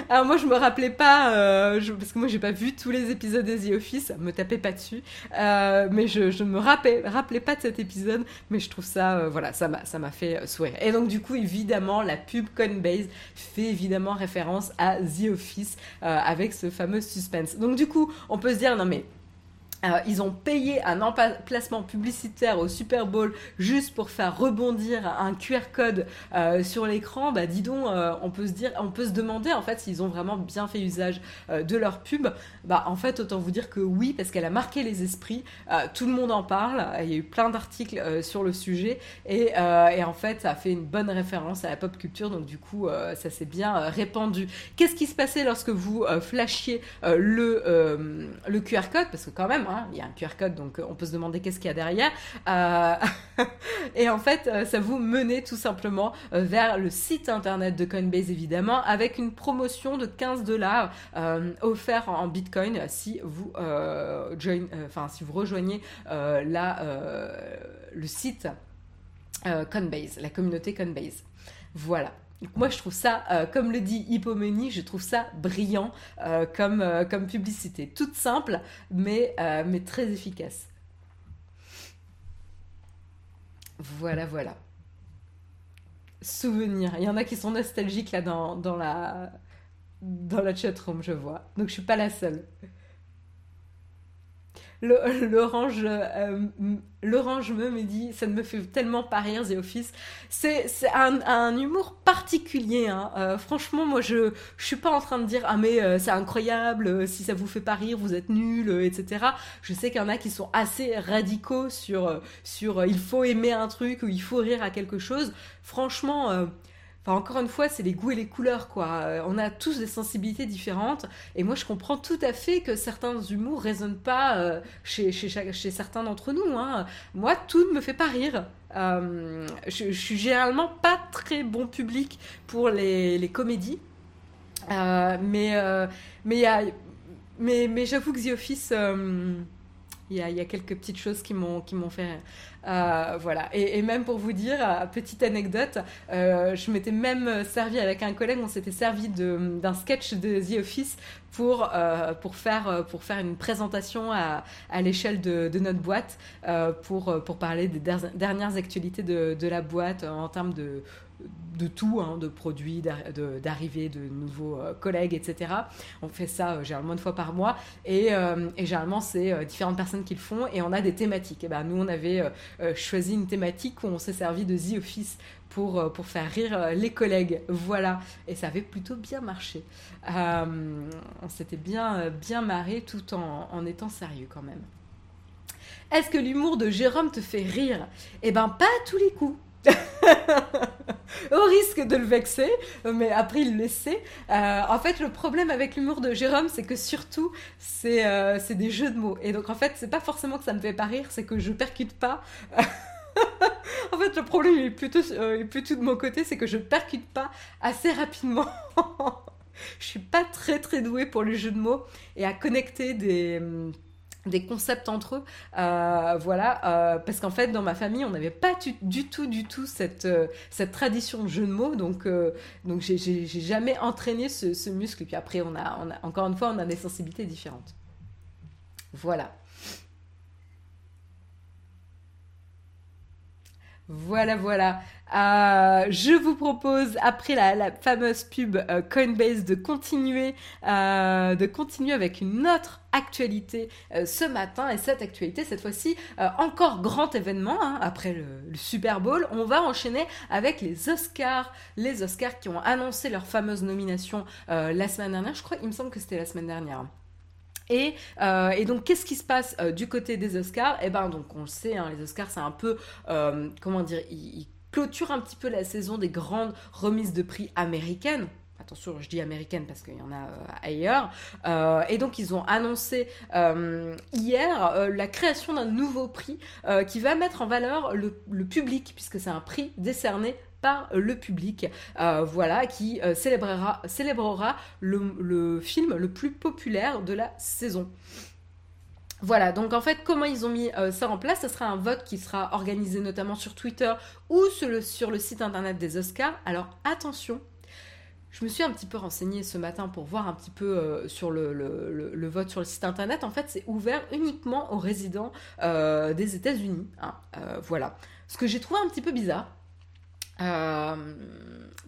Alors moi je me rappelais pas, euh, parce que moi j'ai pas vu tous les épisodes de The Office, me tapez pas dessus, euh, mais je, je me rappelais, pas de cet épisode, mais je trouve ça, euh, voilà, ça m'a, ça m'a fait sourire. Et donc du coup évidemment la pub Coinbase fait évidemment référence à The Office avec ce fameux suspense. Donc du coup on peut se dire non mais euh, ils ont payé un emplacement publicitaire au Super Bowl juste pour faire rebondir un QR code euh, sur l'écran. Bah dis donc, euh, on peut se dire, on peut se demander en fait s'ils ont vraiment bien fait usage de leur pub. Bah en fait autant vous dire que oui parce qu'elle a marqué les esprits. tout le monde en parle. Il y a eu plein d'articles sur le sujet et, et, en fait ça a fait une bonne référence à la pop culture. Donc du coup ça s'est bien répandu. Qu'est-ce qui se passait lorsque vous flashiez le le QR code? Parce que quand même Hein, il y a un QR code, donc euh, on peut se demander qu'est-ce qu'il y a derrière. Euh, et en fait, euh, ça vous menait tout simplement vers le site internet de Coinbase, évidemment, avec une promotion de 15 dollars offert en Bitcoin si vous, join, si vous rejoignez la, le site Coinbase, la communauté Coinbase. Voilà moi, je trouve ça, euh, comme le dit Hippomenie, je trouve ça brillant euh, comme, euh, comme publicité. Toute simple, mais, très efficace. Voilà, voilà. Souvenir. Il y en a qui sont nostalgiques là dans, dans la, dans la chatroom, je vois. Donc, je suis pas la seule. L'orange euh, l'orange me me dit ça ne me fait tellement pas rire The Office. C'est un, humour particulier hein. euh, franchement moi je je suis pas en train de dire ah mais euh, c'est incroyable si ça vous fait pas rire vous êtes nul etc je sais qu'il y en a qui sont assez radicaux sur sur il faut aimer un truc ou il faut rire à quelque chose. Franchement Enfin, encore une fois, c'est les goûts et les couleurs, quoi. Euh, on a tous des sensibilités différentes. Et moi, je comprends tout à fait que certains humours résonnent pas euh, chez, chez, certains d'entre nous. Hein. Moi, tout ne me fait pas rire. Euh, je, suis généralement pas très bon public pour les, les comédies. mais mais, mais, mais j'avoue que The Office il y, a, y a, quelques petites choses qui m'ont qui m'ont fait euh, voilà. Et, et, même pour vous dire euh, petite anecdote euh, je m'étais même servi avec un collègue on s'était servi d'un sketch de The Office pour euh, pour faire pour faire une présentation à, à l'échelle de, de, notre boîte pour pour parler des dernières actualités de, de la boîte en termes de de tout, hein, de produits, d'arrivée de, nouveaux euh, collègues, etc. On fait ça euh, généralement une fois par mois et, euh, généralement c'est différentes personnes qui le font et on a des thématiques. Ben, nous on avait choisi une thématique où on s'est servi de The Office pour, pour faire rire les collègues. Voilà, et ça avait plutôt bien marché. on s'était bien, bien marré tout en, en étant sérieux quand même. Est-ce que l'humour de Jérôme te fait rire? Eh ben pas à tous les coups. Au risque de le vexer, mais après il le sait. Euh, en fait, le problème avec l'humour de Jérôme, c'est que surtout, euh, c'est des jeux de mots. Et donc, en fait, c'est pas forcément que ça me fait pas rire, c'est que je percute pas. en fait, le problème est plutôt, euh, est plutôt de mon côté, c'est que je percute pas assez rapidement. je suis pas très très douée pour les jeux de mots et à connecter des hum, des concepts entre eux. Euh, voilà, euh, parce qu'en fait, dans ma famille, on n'avait pas du, tout, du tout cette, euh, cette tradition de jeu de mots. Donc, donc j'ai jamais entraîné ce, muscle. Et puis après, on a, on a, encore une fois, on a des sensibilités différentes. Voilà. Voilà, voilà. Euh, je vous propose, après la, fameuse pub euh, Coinbase, de continuer, euh, de continuer avec une autre actualité ce matin. Et cette actualité, cette fois-ci, encore grand événement, hein, après le, le, Super Bowl. On va enchaîner avec les Oscars. Les Oscars qui ont annoncé leur fameuse nomination la semaine dernière. Je crois, il me semble que c'était la semaine dernière. Euh, et, donc, qu'est-ce qui se passe euh, du côté des Oscars? Eh ben, donc, on le sait, hein, les Oscars, c'est un peu, euh, comment dire, ils, clôturent un petit peu la saison des grandes remises de prix américaines. Attention, je dis américaine parce qu'il y en a ailleurs. et donc, ils ont annoncé hier la création d'un nouveau prix qui va mettre en valeur le public, puisque c'est un prix décerné par le public, euh, voilà, qui euh, célébrera, le, film le plus populaire de la saison. Voilà, donc en fait, comment ils ont mis euh, ça en place? Ce sera un vote qui sera organisé notamment sur Twitter ou sur le, sur le site internet des Oscars. Alors attention, je me suis un petit peu renseignée ce matin pour voir un petit peu sur le, vote sur le site internet. En fait, c'est ouvert uniquement aux résidents des États-Unis. Hein. voilà. Ce que j'ai trouvé un petit peu bizarre, euh,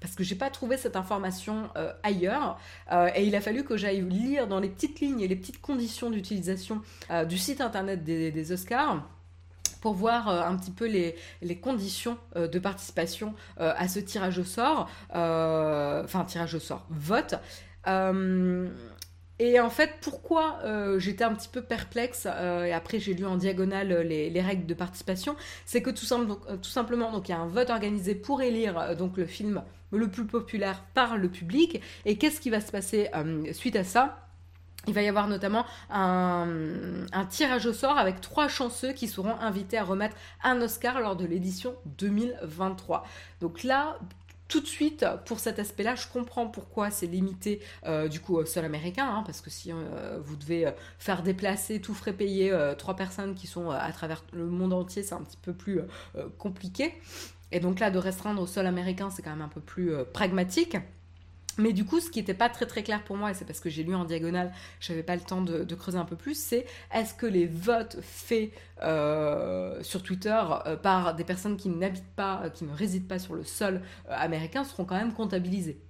parce que j'ai pas trouvé cette information euh, ailleurs euh, et il a fallu que j'aille lire dans les petites lignes et les petites conditions d'utilisation du site internet des, Oscars pour voir un petit peu les, les conditions de participation à ce tirage au sort, enfin tirage au sort, vote. Et en fait, pourquoi euh, j'étais un petit peu perplexe, euh, et après j'ai lu en diagonale euh, les, règles de participation, c'est que tout, simplement, donc, il y a un vote organisé pour élire donc, le film le plus populaire par le public. Et qu'est-ce qui va se passer suite à ça? Il va y avoir notamment un, un, tirage au sort avec trois chanceux qui seront invités à remettre un Oscar lors de l'édition 2023. Donc là, tout de suite, pour cet aspect-là, je comprends pourquoi c'est limité euh, du coup au sol américain, hein, parce que si euh, vous devez euh, faire déplacer, tout frais payer trois personnes qui sont à travers le monde entier, c'est un petit peu plus compliqué. Et donc là, de restreindre au sol américain, c'est quand même un peu plus pragmatique. Mais du coup, ce qui n'était pas très très clair pour moi, et c'est parce que j'ai lu en diagonale, je n'avais pas le temps de, creuser un peu plus, c'est est-ce que les votes faits euh, sur Twitter euh, par des personnes qui n'habitent pas, euh, qui ne résident pas sur le sol américain seront quand même comptabilisés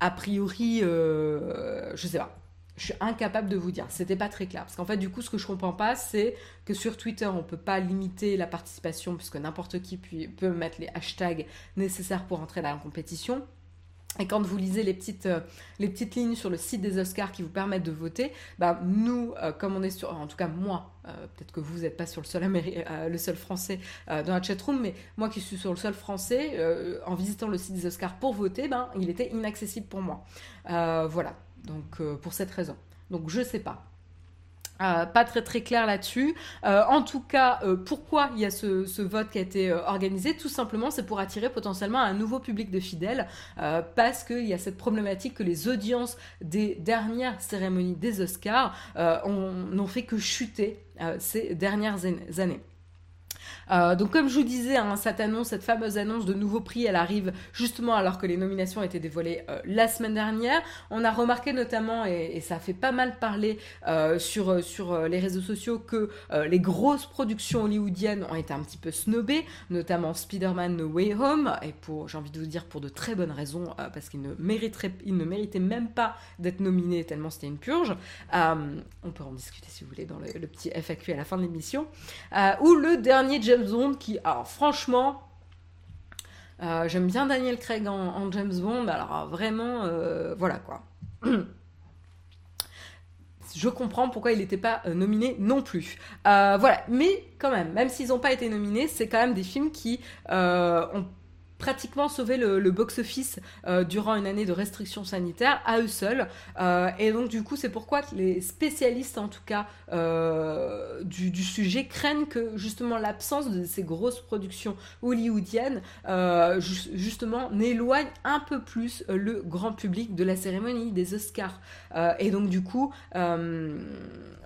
A priori, je sais pas. Je suis incapable de vous dire. C'était pas très clair. Parce qu'en fait, du coup, ce que je comprends pas, c'est que sur Twitter, on peut pas limiter la participation, puisque n'importe qui peut mettre les hashtags nécessaires pour entrer dans la compétition. Et quand vous lisez les petites, euh, les petites lignes sur le site des Oscars qui vous permettent de voter, bah, nous, euh, comme on est sur, en tout cas moi, euh, peut-être que vous n'êtes pas sur le sol, le sol français dans la chatroom, mais moi qui suis sur le sol français, en visitant le site des Oscars pour voter, ben, il était inaccessible pour moi. voilà, donc pour cette raison. Donc je sais pas. Euh, pas très très clair là-dessus. Euh, en tout cas, euh, pourquoi il y a ce, vote qui a été organisé? Tout simplement, c'est pour attirer potentiellement un nouveau public de fidèles, parce qu'il y a cette problématique que les audiences des dernières cérémonies des Oscars n'ont fait que chuter ces dernières années. Euh, donc comme je vous disais, hein, cette annonce, cette fameuse annonce de nouveaux prix, elle arrive justement alors que les nominations étaient dévoilées euh, la semaine dernière. On a remarqué notamment, et, ça a fait pas mal parler sur, sur les réseaux sociaux, que les grosses productions hollywoodiennes ont été un petit peu snobées, notamment Spider-Man No Way Home, et pour, j'ai envie de vous dire, pour de très bonnes raisons, parce qu'il ne, mériterait, il ne méritait même pas d'être nominé tellement c'était une purge. on peut en discuter si vous voulez dans le, le petit FAQ à la fin de l'émission. ou le dernier James Qui, alors franchement, euh, j'aime bien Daniel Craig en, James Bond, alors vraiment, euh, voilà quoi. Je comprends pourquoi il n'était pas euh, nominé non plus. voilà, mais quand même, même s'ils n'ont pas été nominés, c'est quand même des films qui ont pratiquement sauvé le, box-office euh, durant une année de restrictions sanitaires à eux seuls. Euh, et donc du coup, c'est pourquoi les spécialistes, en tout cas, euh, du, sujet, craignent que justement l'absence de ces grosses productions hollywoodiennes, justement, n'éloigne un peu plus le grand public de la cérémonie des Oscars. et donc du coup,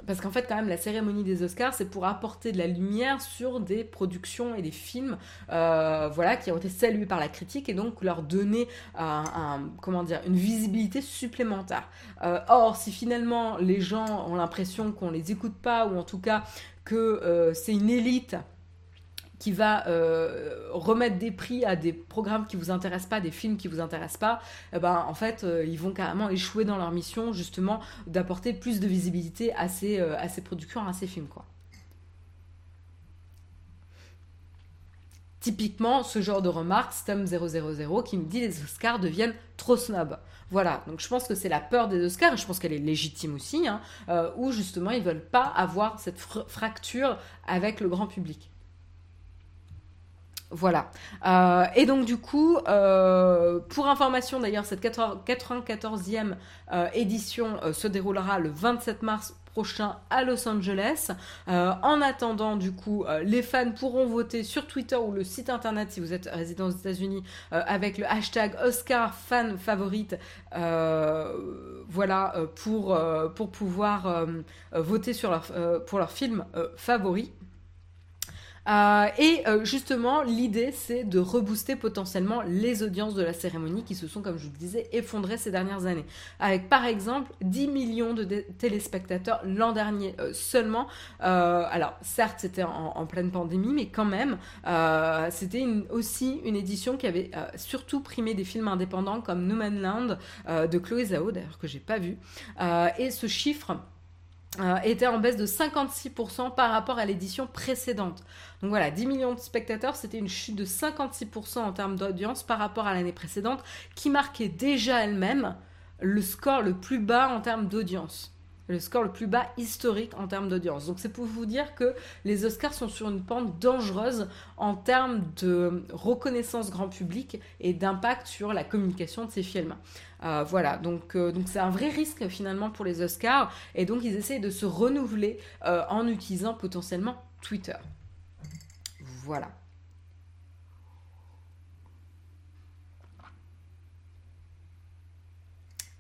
parce qu'en fait, quand même, la cérémonie des Oscars, c'est pour apporter de la lumière sur des productions et des films, euh, qui ont été salués par la critique et donc leur donner un, comment dire, une visibilité supplémentaire. Euh, or, si finalement les gens ont l'impression qu'on les écoute pas ou en tout cas que euh, c'est une élite qui va euh, remettre des prix à des programmes qui vous intéressent pas, des films qui vous intéressent pas, eh ben, en fait, euh, ils vont carrément échouer dans leur mission, justement, d'apporter plus de visibilité à ces, euh, à ces productions, à ces films, quoi. Typiquement, ce genre de remarque, Stum000, qui me dit les Oscars deviennent trop snobs. Voilà, donc je pense que c'est la peur des Oscars, et je pense qu'elle est légitime aussi, hein, où justement ils veulent pas avoir cette fracture avec le grand public. Voilà. Euh, et donc du coup, euh, pour information d'ailleurs, cette 94e euh, édition se déroulera le 27 mars prochain à Los Angeles. en attendant, du coup, les fans pourront voter sur Twitter ou le site internet si vous êtes résident aux États-Unis avec le hashtag Oscar fan favorite. voilà pour, pouvoir voter pour leur film favori. Euh, et euh, justement, l'idée, c'est de rebooster potentiellement les audiences de la cérémonie qui se sont, comme je vous le disais, effondrées ces dernières années. Avec par exemple 10 millions de téléspectateurs l'an dernier euh, seulement. alors, certes, c'était en, pleine pandémie, mais quand même, c'était aussi une édition qui avait surtout primé des films indépendants comme No Man Land de Chloé Zhao, d'ailleurs, que j'ai pas vu. et ce chiffre euh, était en baisse de 56% par rapport à l'édition précédente. Donc voilà, 10 millions de spectateurs, c'était une chute de 56% en termes d'audience par rapport à l'année précédente, qui marquait déjà elle-même le score le plus bas en termes d'audience le score le plus bas historique en termes d'audience. Donc c'est pour vous dire que les Oscars sont sur une pente dangereuse en termes de reconnaissance grand public et d'impact sur la communication de ces films. Euh, voilà, donc euh, donc c'est un vrai risque finalement pour les Oscars et donc ils essayent de se renouveler euh, en utilisant potentiellement Twitter. Voilà.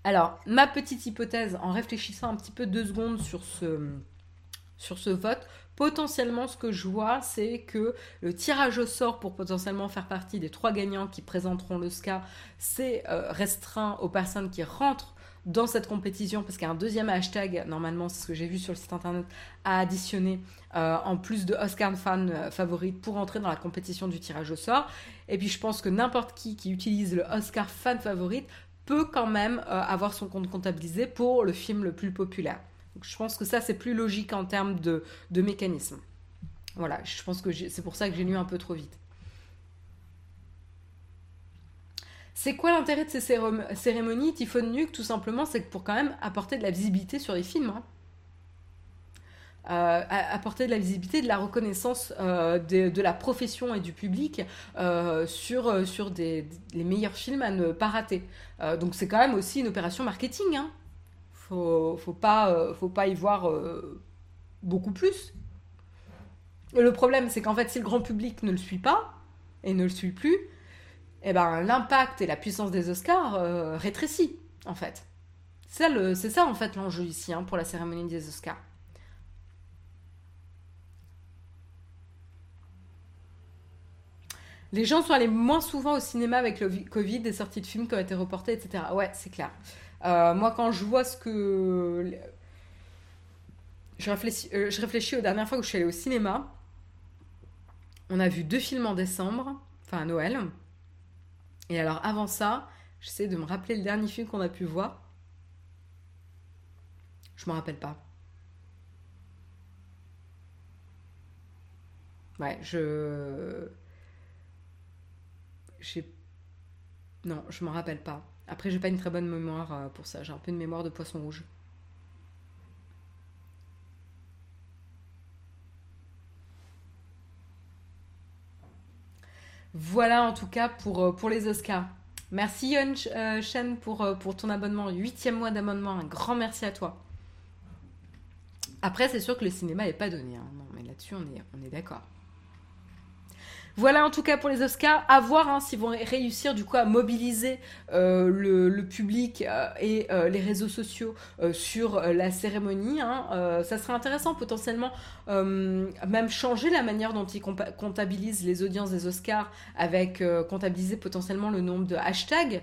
Alors, ma petite hypothèse, en réfléchissant un petit peu deux secondes sur ce, sur ce vote, potentiellement ce que je vois, c'est que le tirage au sort pour potentiellement faire partie des trois gagnants qui présenteront le SCA, c'est euh, restreint aux personnes qui rentrent dans cette compétition, parce qu'il y a un deuxième hashtag, normalement, c'est ce que j'ai vu sur le site internet, à additionner euh, en plus de Oscar fan euh, favorite pour entrer dans la compétition du tirage au sort. Et puis je pense que n'importe qui qui utilise le Oscar fan favorite peut quand même avoir son compte comptabilisé pour le film le plus populaire. Je pense que ça, c'est plus logique en termes de, mécanisme. Voilà, je pense que c'est pour ça que j'ai lu un peu trop vite. C'est quoi l'intérêt de ces cérémonies Typhon Nuke, tout simplement, c'est pour quand même apporter de la visibilité sur les films. Hein. Euh, apporter de la visibilité, de la reconnaissance euh, de, la profession et du public euh, sur, les meilleurs films à ne pas rater. donc c'est quand même aussi une opération marketing. Hein. Faut, pas, faut pas y voir beaucoup plus. Le problème, c'est qu'en fait, si le grand public ne le suit pas et ne le suit plus, eh ben, l'impact et la puissance des Oscars rétrécit, en fait. C'est ça, en fait, l'enjeu ici hein, pour la cérémonie des Oscars. Les gens sont allés moins souvent au cinéma avec le Covid, des sorties de films qui ont été reportées, etc. Ouais, c'est clair. Euh, moi, quand je vois ce que. Je réfléchis, euh, je réfléchis aux dernières fois où je suis allée au cinéma. On a vu deux films en décembre, enfin à Noël. Et alors, avant ça, j'essaie de me rappeler le dernier film qu'on a pu voir. Je me rappelle pas. Ouais, je. J'ai. Non, je m'en rappelle pas. Après, j'ai pas une très bonne mémoire euh, pour ça. J'ai un peu une mémoire de poisson rouge. Voilà en tout cas pour, euh, les Oscars. Merci Yon euh, Shen pour, ton abonnement, huitième mois d'abonnement, un grand merci à toi. Après, c'est sûr que le cinéma n'est pas donné, hein. non, mais là-dessus on est d'accord. Voilà en tout cas pour les Oscars. À voir hein, s'ils vont réussir du coup à mobiliser euh, le, public euh, et euh, les réseaux sociaux sur la cérémonie. Hein. ça serait intéressant potentiellement même changer la manière dont ils comptabilisent les audiences des Oscars avec comptabiliser potentiellement le nombre de hashtags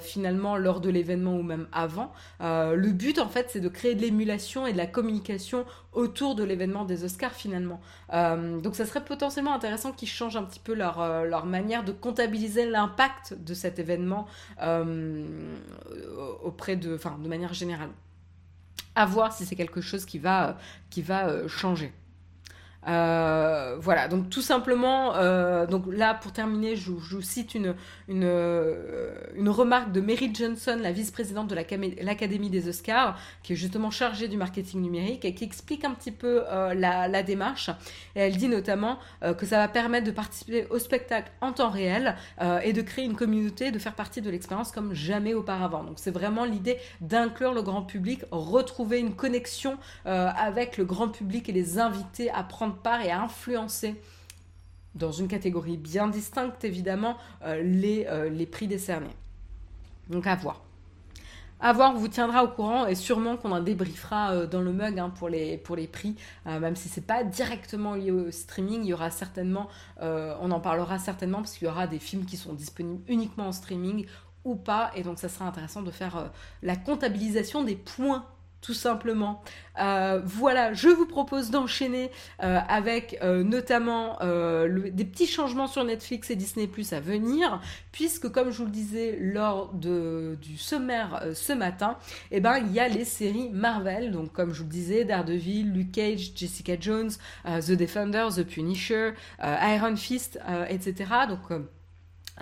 finalement lors de l'événement ou même avant. le but en fait c'est de créer de l'émulation et de la communication autour de l'événement des Oscars finalement. donc ça serait potentiellement intéressant qu'ils changent un petit peu leur, euh, manière de comptabiliser l'impact de cet événement euh, auprès de, enfin, de manière générale. À voir si c'est quelque chose qui va, euh, changer. Euh, voilà, donc tout simplement, euh, donc là pour terminer, je, vous cite une, une, euh, une, remarque de Mary Johnson, la vice-présidente de l'Académie des Oscars, qui est justement chargée du marketing numérique et qui explique un petit peu la, la, démarche. Et elle dit notamment que ça va permettre de participer au spectacle en temps réel et de créer une communauté, de faire partie de l'expérience comme jamais auparavant. Donc c'est vraiment l'idée d'inclure le grand public, retrouver une connexion avec le grand public et les inviter à prendre part et à influencer dans une catégorie bien distincte évidemment euh, les, euh, les prix décernés. Donc à voir. À voir, on vous tiendra au courant et sûrement qu'on en débriefera euh, dans le mug hein, pour, les, pour les prix, même si c'est pas directement lié au streaming, il y aura certainement, on en parlera certainement parce qu'il y aura des films qui sont disponibles uniquement en streaming ou pas, et donc ça sera intéressant de faire la comptabilisation des points tout simplement. Euh, voilà, je vous propose d'enchaîner euh, avec euh, notamment des petits changements sur Netflix et Disney Plus à venir, puisque comme je vous le disais lors du sommaire ce matin, eh ben, il y a les séries Marvel, donc comme je vous le disais, Daredevil, Luke Cage, Jessica Jones, The Defender, The Punisher, Iron Fist, etc. Donc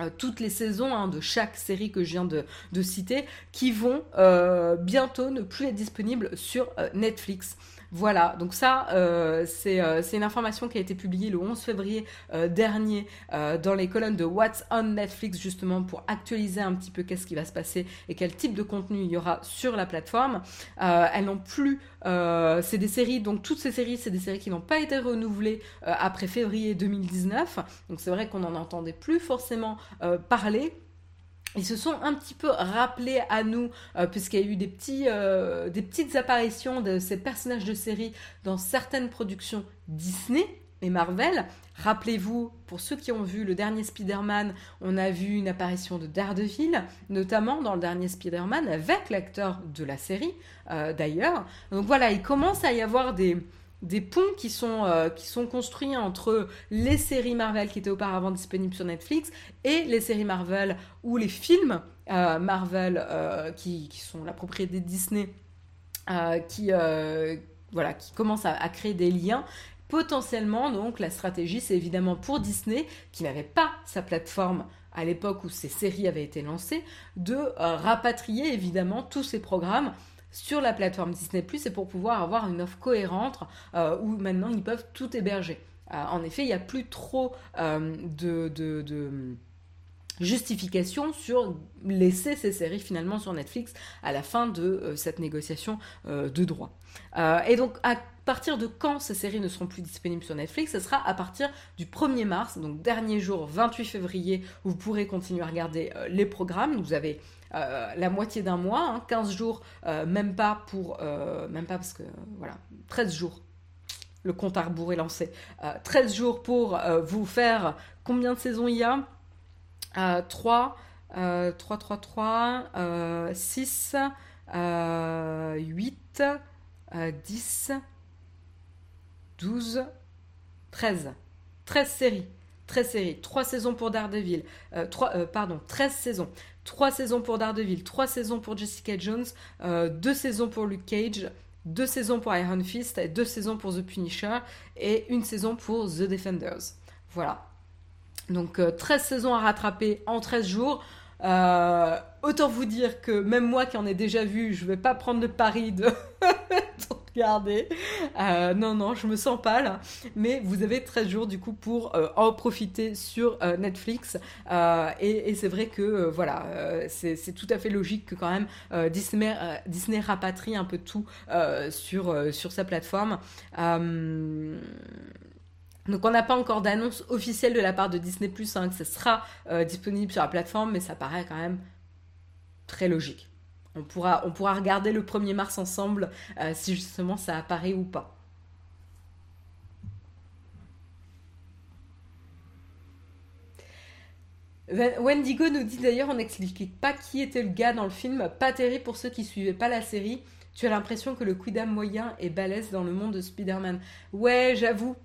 toutes les saisons hein, de chaque série que je viens de, citer qui vont euh, bientôt ne plus être disponibles sur euh, Netflix. Voilà, donc ça, euh, euh, c'est une information qui a été publiée le 11 février euh, dernier dans les colonnes de What's on Netflix, justement pour actualiser un petit peu qu'est-ce qui va se passer et quel type de contenu il y aura sur la plateforme. elles n'ont plus, c'est des séries, donc toutes ces séries, c'est des séries qui n'ont pas été renouvelées après février 2019. Donc c'est vrai qu'on n'en entendait plus forcément parler ils se sont un petit peu rappelés à nous, euh, puisqu'il y a eu des, petits, euh, des petites apparitions de ces personnages de série dans certaines productions Disney et Marvel. Rappelez-vous, pour ceux qui ont vu le dernier Spider-Man, on a vu une apparition de Daredevil, notamment dans le dernier Spider-Man, avec l'acteur de la série, euh, d'ailleurs. Donc voilà, il commence à y avoir des, des ponts qui sont, euh, qui sont construits entre les séries Marvel qui étaient auparavant disponibles sur Netflix et les séries Marvel ou les films euh, Marvel euh, qui, sont la propriété de Disney qui, voilà, commencent à, à, créer des liens. Potentiellement, donc, la stratégie, c'est évidemment pour Disney, qui n'avait pas sa plateforme à l'époque où ces séries avaient été lancées, de rapatrier évidemment tous ces programmes sur la plateforme Disney Plus et pour pouvoir avoir une offre cohérente euh, où maintenant ils peuvent tout héberger. Euh, en effet, il n'y a plus trop euh, de, justification sur laisser ces séries finalement sur Netflix à la fin de cette négociation de droit. et donc à partir de quand ces séries ne seront plus disponibles sur Netflix Ce sera à partir du 1er mars, donc dernier jour 28 février, où vous pourrez continuer à regarder les programmes. Vous avez euh, la moitié d'un mois, 15 hein, jours, euh, même pas pour, euh, même pas parce que, voilà, 13 jours le compte à rebours est lancé. 13 jours pour vous faire combien de saisons il y a? 3, 3, 3, 3, 6, 8, 10, 12, 13. 13 séries. 13 séries, 3 saisons pour Daredevil, 3, euh, euh, pardon, 13 saisons, 3 saisons pour Daredevil, 3 saisons pour Jessica Jones, 2 euh, saisons pour Luke Cage, 2 saisons pour Iron Fist, 2 saisons pour The Punisher et une saison pour The Defenders. Voilà. Donc 13 saisons à rattraper en 13 jours. autant vous dire que même moi qui en ai déjà vu, je vais pas prendre le pari de regardez. Euh, non, non, je me sens pas là. Mais vous avez 13 jours du coup pour euh, en profiter sur euh, Netflix. et, c'est vrai que voilà, c'est tout à fait logique que quand même Disney, Disney rapatrie un peu tout sur, sur sa plateforme. Donc on n'a pas encore d'annonce officielle de la part de Disney Plus hein, que ce sera disponible sur la plateforme, mais ça paraît quand même très logique. On pourra, on pourra regarder le 1er mars ensemble euh, si justement ça apparaît ou pas. Wendigo nous dit d'ailleurs, on n'explique pas qui était le gars dans le film, pas terrible pour ceux qui suivaient pas la série. Tu as l'impression que le Quidam moyen est balèze dans le monde de Spider-Man. Ouais, j'avoue.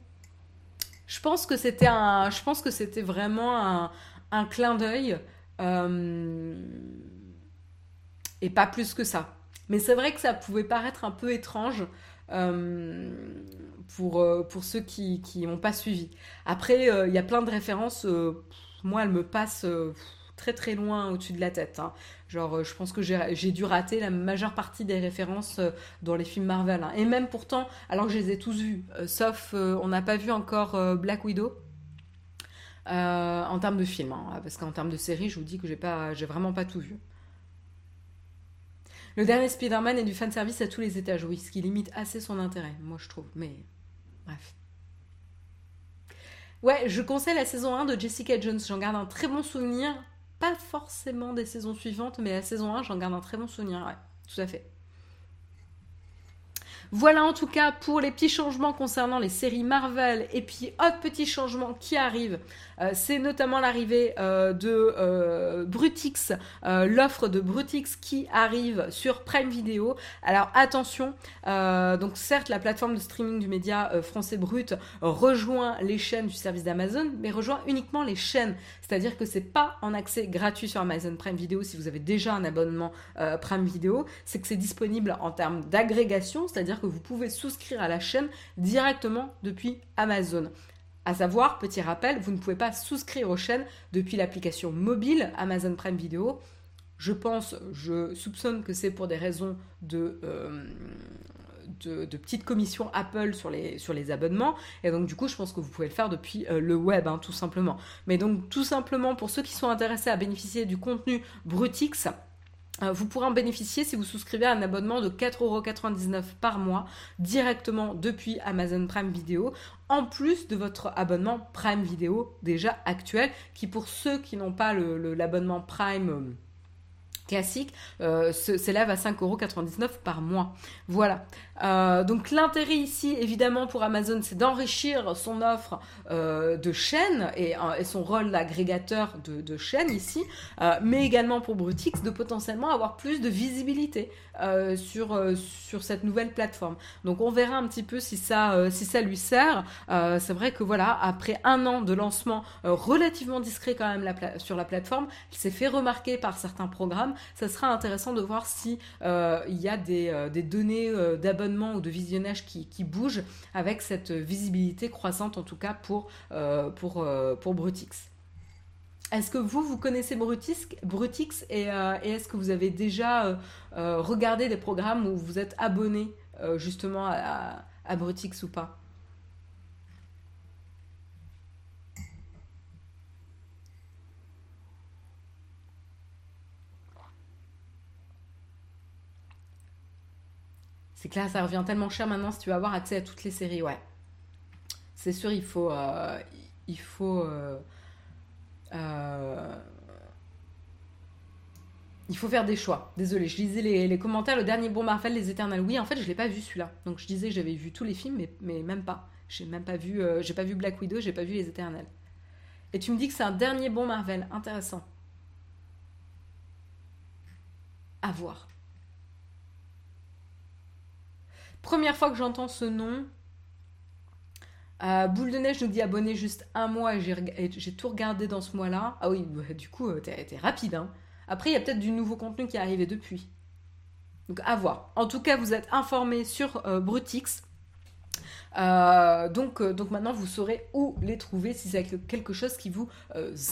Je pense que c'était un, je pense que c'était vraiment un, un clin d'œil. Euh et pas plus que ça. Mais c'est vrai que ça pouvait paraître un peu étrange euh, pour, euh, pour ceux qui n'ont pas suivi. Après, il y a plein de références. moi, elles me passent très très loin au-dessus de la tête. Hein. Genre, je pense que j'ai dû rater la majeure partie des références dans les films Marvel. Hein. Et même pourtant, alors que je les ai tous vus, sauf on n'a pas vu encore Black Widow. en termes de film, hein. parce qu'en termes de série, je vous dis que j'ai pas, j'ai vraiment pas tout vu. Le dernier Spider-Man est du fanservice à tous les étages, oui, ce qui limite assez son intérêt, moi je trouve. Mais bref. Ouais, je conseille la saison 1 de Jessica Jones. J'en garde un très bon souvenir. Pas forcément des saisons suivantes, mais la saison 1, j'en garde un très bon souvenir. Ouais, tout à fait. Voilà en tout cas pour les petits changements concernant les séries Marvel. Et puis, autre petit changement qui arrive, euh, c'est notamment l'arrivée euh, de euh, Brutix, l'offre de Brutix qui arrive sur Prime Video. Alors attention, donc certes la plateforme de streaming du média français Brut rejoint les chaînes du service d'Amazon, mais rejoint uniquement les chaînes. C'est-à-dire que c'est pas en accès gratuit sur Amazon Prime Video si vous avez déjà un abonnement Prime Video, c'est que c'est disponible en termes d'agrégation, c'est-à-dire que vous pouvez souscrire à la chaîne directement depuis Amazon. À savoir, petit rappel, vous ne pouvez pas souscrire aux chaînes depuis l'application mobile Amazon Prime Video. Je pense, je soupçonne que c'est pour des raisons de, euh, de, petites commissions Apple sur les, abonnements. Et donc, du coup, je pense que vous pouvez le faire depuis euh, le web, hein, tout simplement. Mais donc, tout simplement, pour ceux qui sont intéressés à bénéficier du contenu Brutix, euh, vous pourrez en bénéficier si vous souscrivez à un abonnement de 4,99€ par mois directement depuis Amazon Prime Video, en plus de votre abonnement Prime Video déjà actuel, qui pour ceux qui n'ont pas l'abonnement Prime euh, classique s'élève à 5,99€ par mois. Voilà. Euh, donc l'intérêt ici, évidemment, pour Amazon, c'est d'enrichir son offre euh, de chaînes et, son rôle d'agrégateur de, chaînes ici, mais également pour Brutix de potentiellement avoir plus de visibilité sur, sur cette nouvelle plateforme. Donc on verra un petit peu si ça, si ça lui sert. c'est vrai que voilà, après un an de lancement relativement discret quand même sur la plateforme, il s'est fait remarquer par certains programmes ça sera intéressant de voir si euh, il y a des, euh, données euh, ou de visionnage qui, bougent avec cette visibilité croissante en tout cas pour, pour, pour Brutix. Est-ce que vous, vous connaissez Brutix, Brutix et, est-ce que vous avez déjà regardé des programmes où vous êtes abonné justement à Brutix ou pas? Que là, ça revient tellement cher maintenant si tu veux avoir accès à toutes les séries, ouais. C'est sûr, il faut. Euh, il faut. Euh, euh, il faut faire des choix. Désolée, je lisais les, commentaires. Le dernier bon Marvel, Les Éternels. Oui, en fait, je l'ai pas vu celui-là. Donc je disais, j'avais vu tous les films, mais, même pas. J'ai même pas vu, j'ai pas vu Black Widow, j'ai pas vu Les Éternels. Et tu me dis que c'est un dernier bon Marvel. Intéressant. À voir. Première fois que j'entends ce nom. Euh, Boule de neige nous dit abonné juste un mois et j'ai tout regardé dans ce mois-là. Ah oui, bah, du coup, euh, t'es rapide. Hein. Après, il y a peut-être du nouveau contenu qui est arrivé depuis. Donc à voir. En tout cas, vous êtes informés sur euh, Brutix. Euh, donc, euh, donc maintenant, vous saurez où les trouver si c'est quelque chose qui vous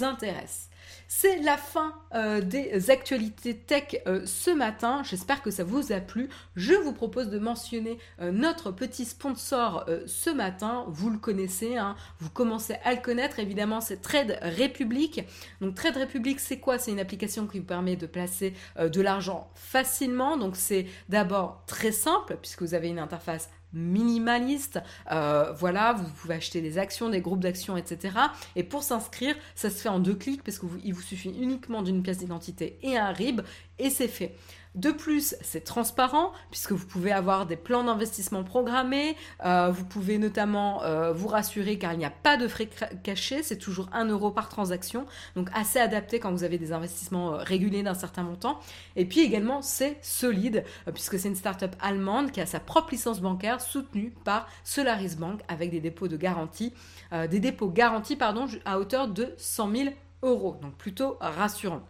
intéresse. C'est la fin euh, des actualités tech euh, ce matin. J'espère que ça vous a plu. Je vous propose de mentionner euh, notre petit sponsor ce matin. Vous le connaissez, hein. vous commencez à le connaître. Évidemment, c'est Trade Republic. Donc Trade Republic, c'est quoi? C'est une application qui vous permet de placer de l'argent facilement. Donc c'est d'abord très simple puisque vous avez une interface minimaliste. Euh, voilà, vous pouvez acheter des actions, des groupes d'actions, etc. Et pour s'inscrire, ça se fait en deux clics parce qu'il vous suffit uniquement d'une pièce d'identité et un RIB et c'est fait. De plus, c'est transparent puisque vous pouvez avoir des plans d'investissement programmés. Euh, vous pouvez notamment euh, vous rassurer car il n'y a pas de frais cachés. C'est toujours 1 euro par transaction. Donc assez adapté quand vous avez des investissements euh, réguliers d'un certain montant. Et puis également, c'est solide puisque c'est une startup allemande qui a sa propre licence bancaire soutenue par Solaris Bank avec des dépôts de garantie, des dépôts garantis à hauteur de 100 000 euros. Donc plutôt rassurant.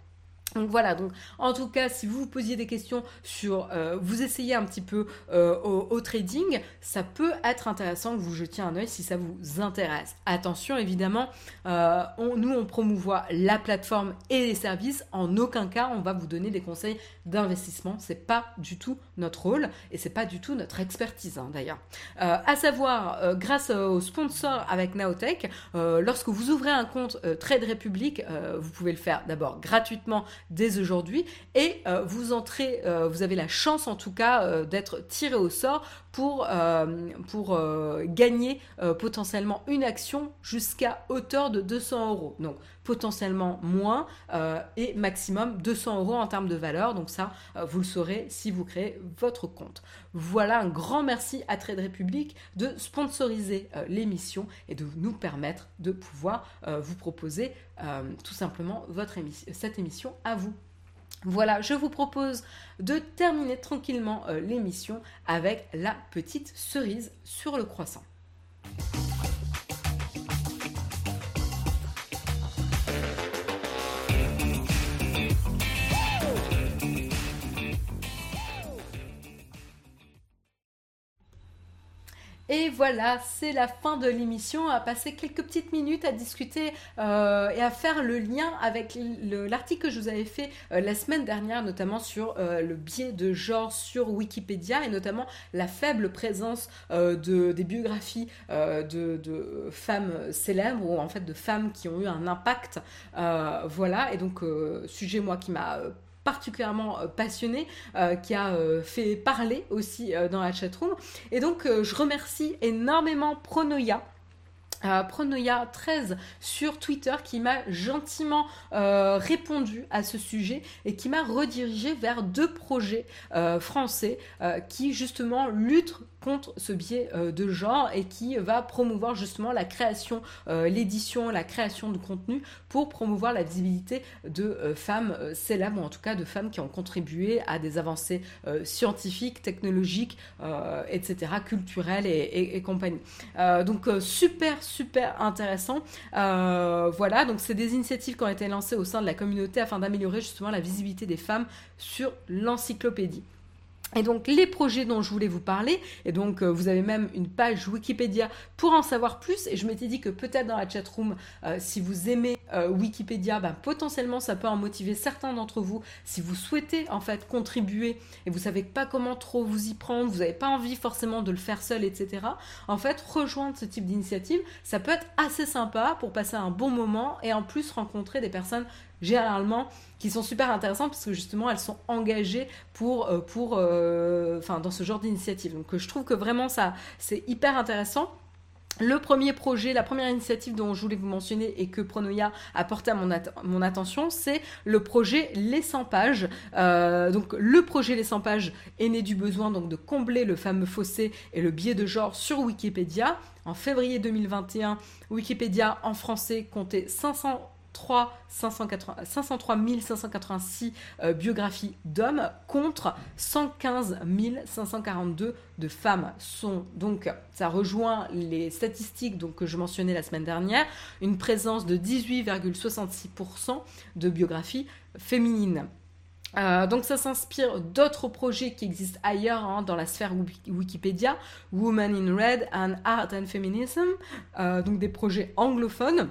Donc voilà, donc en tout cas, si vous vous posiez des questions sur, euh, vous essayez un petit peu euh, au, trading, ça peut être intéressant que vous jetiez un oeil si ça vous intéresse. Attention, évidemment, euh, nous on promouvoit la plateforme et les services. En aucun cas, on va vous donner des conseils d'investissement. C'est pas du tout notre rôle et c'est pas du tout notre expertise hein, d'ailleurs. à savoir, grâce au sponsor avec Naotech, lorsque vous ouvrez un compte Trade Republic, vous pouvez le faire d'abord gratuitement dès aujourd'hui. Et euh, vous entrez, euh, vous avez la chance en tout cas euh, d'être tiré au sort pour, pour gagner potentiellement une action jusqu'à hauteur de 200 euros. Donc potentiellement moins et maximum 200 euros en termes de valeur. Donc ça, vous le saurez si vous créez votre compte. Voilà un grand merci à Trade Republic de sponsoriser l'émission et de nous permettre de pouvoir vous proposer tout simplement cette émission à vous. Voilà, je vous propose de terminer tranquillement euh, l'émission avec la petite cerise sur le croissant. Et voilà, c'est la fin de l'émission. On a passé quelques petites minutes à discuter euh, et à faire le lien avec l'article que je vous avais fait euh, la semaine dernière, notamment sur euh, le biais de genre sur Wikipédia et notamment la faible présence de, des biographies de, de, femmes célèbres ou en fait de femmes qui ont eu un impact. voilà, et donc sujet moi qui m'a particulièrement euh, passionné, euh, qui a euh, fait parler aussi dans la chatroom. Et donc, je remercie énormément Pronoya. Pronoya 13 sur Twitter qui m'a gentiment répondu à ce sujet et qui m'a redirigé vers deux projets français qui justement luttent contre ce biais euh, de genre et qui va promouvoir justement la création, euh, l'édition, la création de contenu pour promouvoir la visibilité de euh, femmes célèbres ou en tout cas de femmes qui ont contribué à des avancées scientifiques, technologiques, etc., culturelles et, et compagnie. donc super, super intéressant. voilà, donc c'est des initiatives qui ont été lancées au sein de la communauté afin d'améliorer justement la visibilité des femmes sur l'encyclopédie. Et donc les projets dont je voulais vous parler, et donc euh, vous avez même une page Wikipédia pour en savoir plus, et je m'étais dit que peut-être dans la chatroom, euh, si vous aimez euh, Wikipédia, ben, potentiellement ça peut en motiver certains d'entre vous. Si vous souhaitez en fait contribuer et vous savez pas comment trop vous y prendre, vous n'avez pas envie forcément de le faire seul, etc. En fait, rejoindre ce type d'initiative, ça peut être assez sympa pour passer un bon moment et en plus rencontrer des personnes généralement qui sont super intéressantes parce que justement elles sont engagées pour, euh, pour, euh, enfin, dans ce genre d'initiative. Donc je trouve que vraiment ça c'est hyper intéressant. le premier projet, la première initiative dont je voulais vous mentionner et que Pronoia a porté à mon, attention, c'est le projet Les 100 pages. Euh, donc le projet Les 100 pages est né du besoin donc de combler le fameux fossé et le biais de genre sur Wikipédia. En février 2021, Wikipédia en français comptait 500 503 586 euh, biographies d'hommes contre 115 542 de femmes. Sont, donc, ça rejoint les statistiques donc, que je mentionnais la semaine dernière, une présence de 18,66% de biographies féminines. Euh, donc ça s'inspire d'autres projets qui existent ailleurs hein, dans la sphère Wikipédia, Women in Red and Art and Feminism, euh, donc des projets anglophones.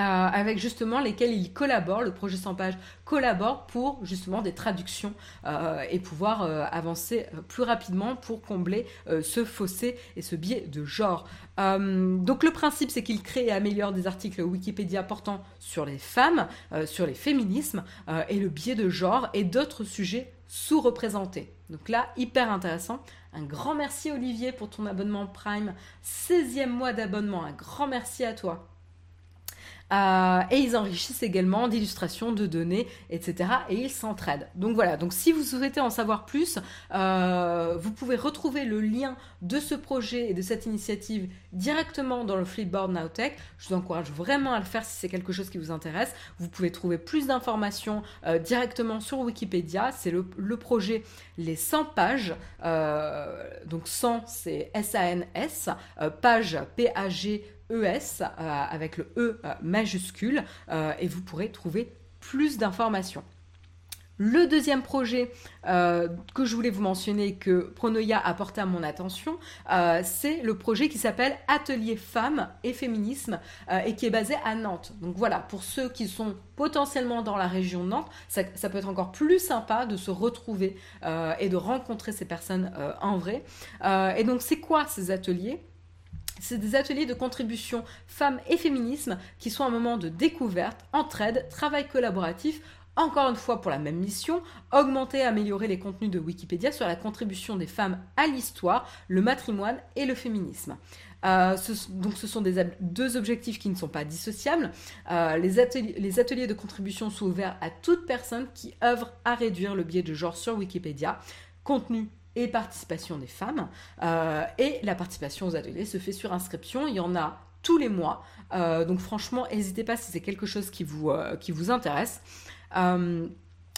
Euh, avec justement lesquels il collabore, le projet 100 pages collabore pour justement des traductions euh, et pouvoir euh, avancer plus rapidement pour combler ce fossé et ce biais de genre. donc le principe c'est qu'il crée et améliore des articles Wikipédia portant sur les femmes, sur les féminismes et le biais de genre et d'autres sujets sous-représentés. Donc là, hyper intéressant. Un grand merci Olivier pour ton abonnement Prime, 16e mois d'abonnement, un grand merci à toi. Euh, et ils enrichissent également d'illustrations, de données, etc. Et ils s'entraident. Donc voilà, donc si vous souhaitez en savoir plus, euh, vous pouvez retrouver le lien de ce projet et de cette initiative directement dans le Flipboard Nowtech. Je vous encourage vraiment à le faire si c'est quelque chose qui vous intéresse. Vous pouvez trouver plus d'informations euh, directement sur Wikipédia. C'est le, projet Les 100 pages. donc 100, c'est S-A-N-S. page, P-A-G ES euh, avec le E euh, majuscule euh, et vous pourrez trouver plus d'informations. Le deuxième projet que je voulais vous mentionner que Pronoia a porté à mon attention, c'est le projet qui s'appelle Atelier Femmes et Féminisme et qui est basé à Nantes. Donc voilà, pour ceux qui sont potentiellement dans la région de Nantes, ça, ça peut être encore plus sympa de se retrouver et de rencontrer ces personnes en vrai. et donc c'est quoi ces ateliers? C'est des ateliers de contribution femmes et féminisme qui sont un moment de découverte, entraide, travail collaboratif, encore une fois pour la même mission, augmenter et améliorer les contenus de Wikipédia sur la contribution des femmes à l'histoire, le matrimoine et le féminisme. Euh, donc ce sont deux objectifs qui ne sont pas dissociables. Euh, les, ateliers, les, ateliers, de contribution sont ouverts à toute personne qui œuvre à réduire le biais de genre sur Wikipédia. Contenu et participation des femmes. Euh, et la participation aux ateliers se fait sur inscription. Il y en a tous les mois. Euh, donc franchement, n'hésitez pas si c'est quelque chose qui vous, euh, qui vous intéresse.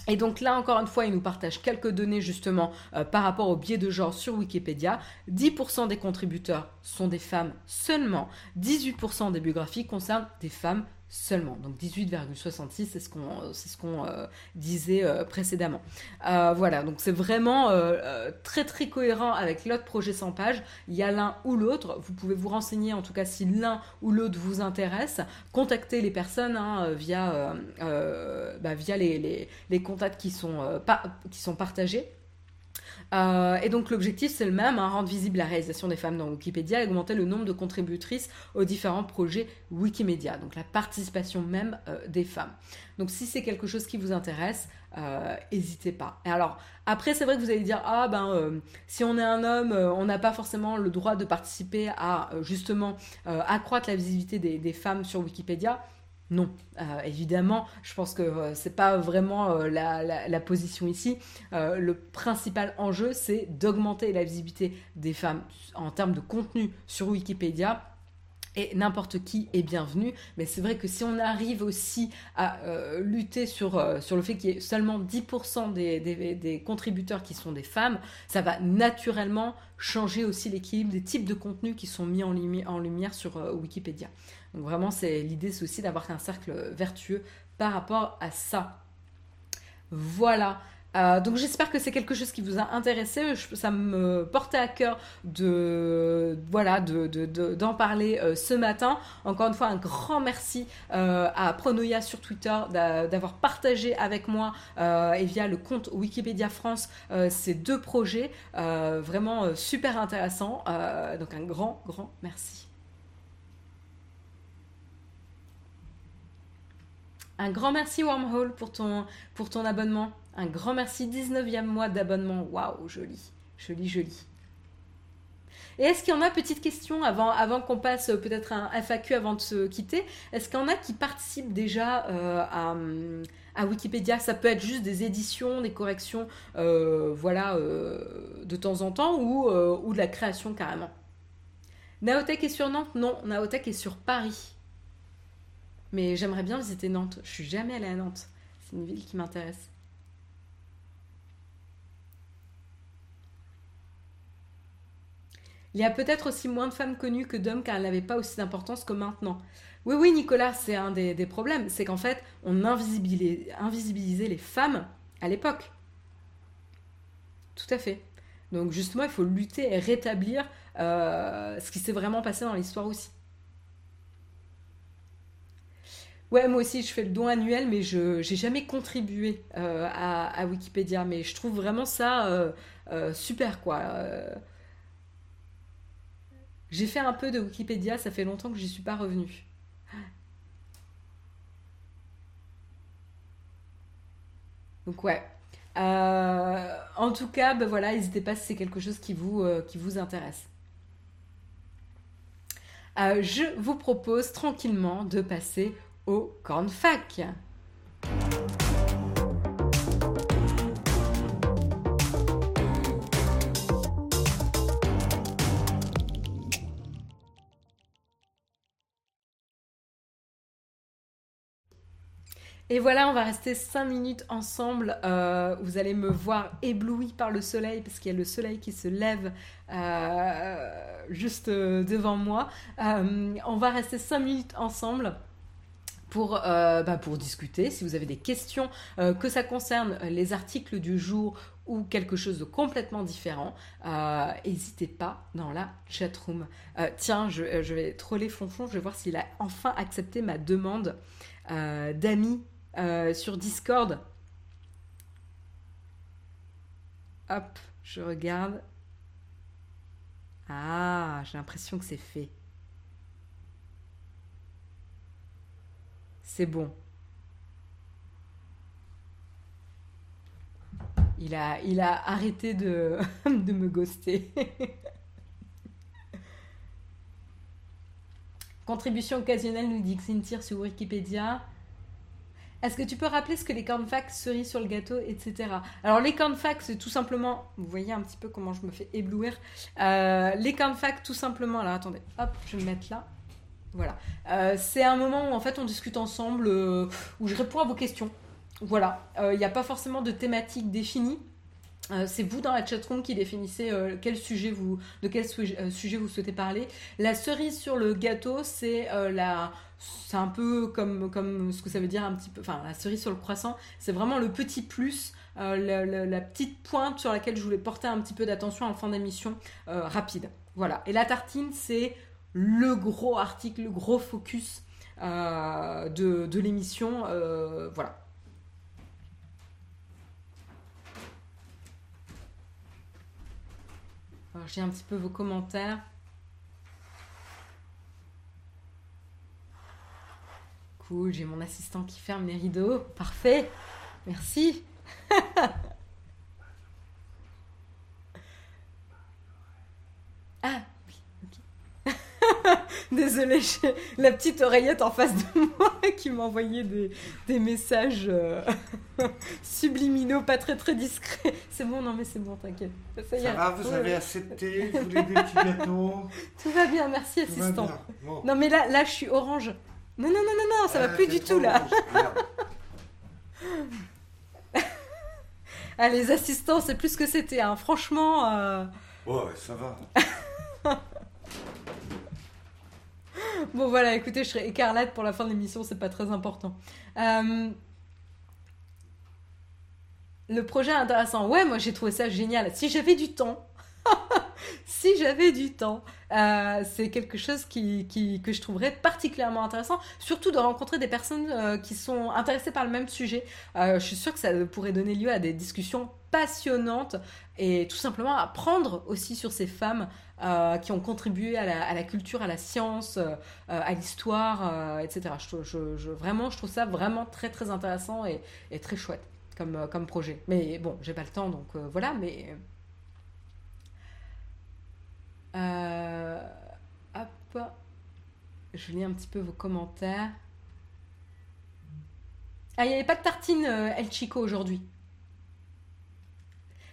et donc là, encore une fois, il nous partage quelques données justement par rapport au biais de genre sur Wikipédia. 10% des contributeurs sont des femmes seulement. 18% des biographies concernent des femmes seulement. Donc 18,66, c'est ce qu'on ce qu'on euh, disait euh, précédemment. Euh, voilà, donc c'est vraiment très très cohérent avec l'autre projet 100 pages. Il y a l'un ou l'autre. Vous pouvez vous renseigner, en tout cas si l'un ou l'autre vous intéresse. Contactez les personnes hein, via, bah, les, contacts qui sont partagés. Euh, et donc l'objectif c'est le même, hein, rendre visible la réalisation des femmes dans Wikipédia et augmenter le nombre de contributrices aux différents projets Wikimedia, donc la participation même euh, des femmes. Donc si c'est quelque chose qui vous intéresse, n'hésitez euh, pas. Et alors après c'est vrai que vous allez dire ah ben si on est un homme, on n'a pas forcément le droit de participer à justement accroître la visibilité des femmes sur Wikipédia. Non, euh, évidemment, je pense que euh, c'est pas vraiment euh, la, position ici. le principal enjeu, c'est d'augmenter la visibilité des femmes en termes de contenu sur Wikipédia. Et n'importe qui est bienvenu, mais c'est vrai que si on arrive aussi à lutter sur, le fait qu'il y ait seulement 10% des, contributeurs qui sont des femmes, ça va naturellement changer aussi l'équilibre des types de contenus qui sont mis en lumière sur Wikipédia. Donc vraiment, c'est l'idée, c'est aussi d'avoir un cercle vertueux par rapport à ça. Voilà. Euh, donc j'espère que c'est quelque chose qui vous a intéressé. ça me portait à cœur de voilà d'en parler euh, ce matin. Encore une fois, un grand merci euh, à Pronoia sur Twitter d'avoir partagé avec moi et via le compte Wikipédia France ces deux projets vraiment super intéressants. donc un grand grand merci. Un grand merci Wormhole pour ton, pour ton abonnement. Un grand merci 19e mois d'abonnement. Waouh, joli, joli, joli. Et est-ce qu'il y en a, petite question, avant, qu'on passe peut-être un FAQ avant de se quitter, est-ce qu'il y en a qui participent déjà à, à, Wikipédia? Ça peut être juste des éditions, des corrections, voilà, de temps en temps, ou, ou de la création carrément. Naotech est sur Nantes? Non, Naotech est sur Paris. Mais j'aimerais bien visiter Nantes. Je suis jamais allée à Nantes. C'est une ville qui m'intéresse. Il y a peut-être aussi moins de femmes connues que d'hommes car elles n'avaient pas aussi d'importance que maintenant. Oui, oui, Nicolas, c'est un des, problèmes. C'est qu'en fait, on invisibilisait, les femmes à l'époque. Tout à fait. Donc justement, il faut lutter et rétablir euh, ce qui s'est vraiment passé dans l'histoire aussi. Ouais, moi aussi, je fais le don annuel, mais je n'ai jamais contribué euh, à, Wikipédia. Mais je trouve vraiment ça euh, super, quoi. J'ai fait un peu de Wikipédia, ça fait longtemps que j'y suis pas revenue. Donc ouais. Euh, en tout cas, ben voilà, n'hésitez pas si c'est quelque chose qui vous, euh, qui vous intéresse. Euh, je vous propose tranquillement de passer au cornfac. Et voilà, on va rester 5 minutes ensemble. Euh, vous allez me voir ébloui par le soleil, parce qu'il y a le soleil qui se lève euh, juste euh, devant moi. on va rester 5 minutes ensemble. Pour, bah, pour discuter, si vous avez des questions, que ça concerne les articles du jour ou quelque chose de complètement différent, n'hésitez pas dans la chatroom. tiens, je, je, vais troller Fonfon, je vais voir s'il a enfin accepté ma demande d'amis euh, sur Discord. Hop, je regarde. Ah, j'ai l'impression que c'est fait. C'est bon. Il a, il a arrêté de, de me ghoster. Contribution occasionnelle, nous dit Xintir sur Wikipédia. Est-ce que tu peux rappeler ce que les cornflakes, cerises sur le gâteau, etc. Alors les cornflakes, c'est tout simplement, vous voyez un petit peu comment je me fais éblouir. Euh, les cornflakes, tout simplement, alors attendez, hop, je vais me mettre là. Voilà. Euh, c'est un moment où en fait on discute ensemble, euh, où je réponds à vos questions. Voilà. Il n'y a pas forcément de thématique définie. Euh, c'est vous dans la chatroom qui définissez euh, quel sujet vous, de quel euh, sujet vous souhaitez parler. La cerise sur le gâteau, c'est la, c'est un peu comme, comme ce que ça veut dire un petit peu, enfin la cerise sur le croissant, c'est vraiment le petit plus, la, petite pointe sur laquelle je voulais porter un petit peu d'attention en fin d'émission rapide. Voilà. Et la tartine, c'est le gros article, le gros focus de, de l'émission. voilà. Alors, j'ai un petit peu vos commentaires. Cool, j'ai mon assistant qui ferme les rideaux. Parfait. Merci. ah, Désolée, j'ai la petite oreillette en face de moi qui m'envoyait des, des messages euh, subliminaux, pas très très discrets. C'est bon, non mais c'est bon, t'inquiète. Ça, y va, vous avez accepté, vous voulez des petits gâteaux? Tout va bien, merci assistant. Non mais là, là je suis orange. Non, non, non, non, non, ça va ah, plus du tout là. ah, les assistants, c'est plus que c'était, hein. franchement. Euh... Ouais, ça va. bon voilà, écoutez, je serai écarlate pour la fin de l'émission, c'est pas très important. Euh, le projet intéressant. Ouais, moi j'ai trouvé ça génial. Si j'avais du temps, si j'avais du temps, euh, c'est quelque chose qui, que je trouverais particulièrement intéressant, surtout de rencontrer des personnes euh, qui sont intéressées par le même sujet. je suis sûre que ça pourrait donner lieu à des discussions passionnantes et tout simplement apprendre aussi sur ces femmes euh, qui ont contribué à la, culture, à la science, euh, à l'histoire, euh, etc. Je, vraiment, je trouve ça vraiment très très intéressant et, très chouette comme, comme projet. Mais bon, j'ai pas le temps, donc voilà, mais... Euh, hop. Je lis un petit peu vos commentaires. Ah, il n'y avait pas de tartine euh, El Chico aujourd'hui.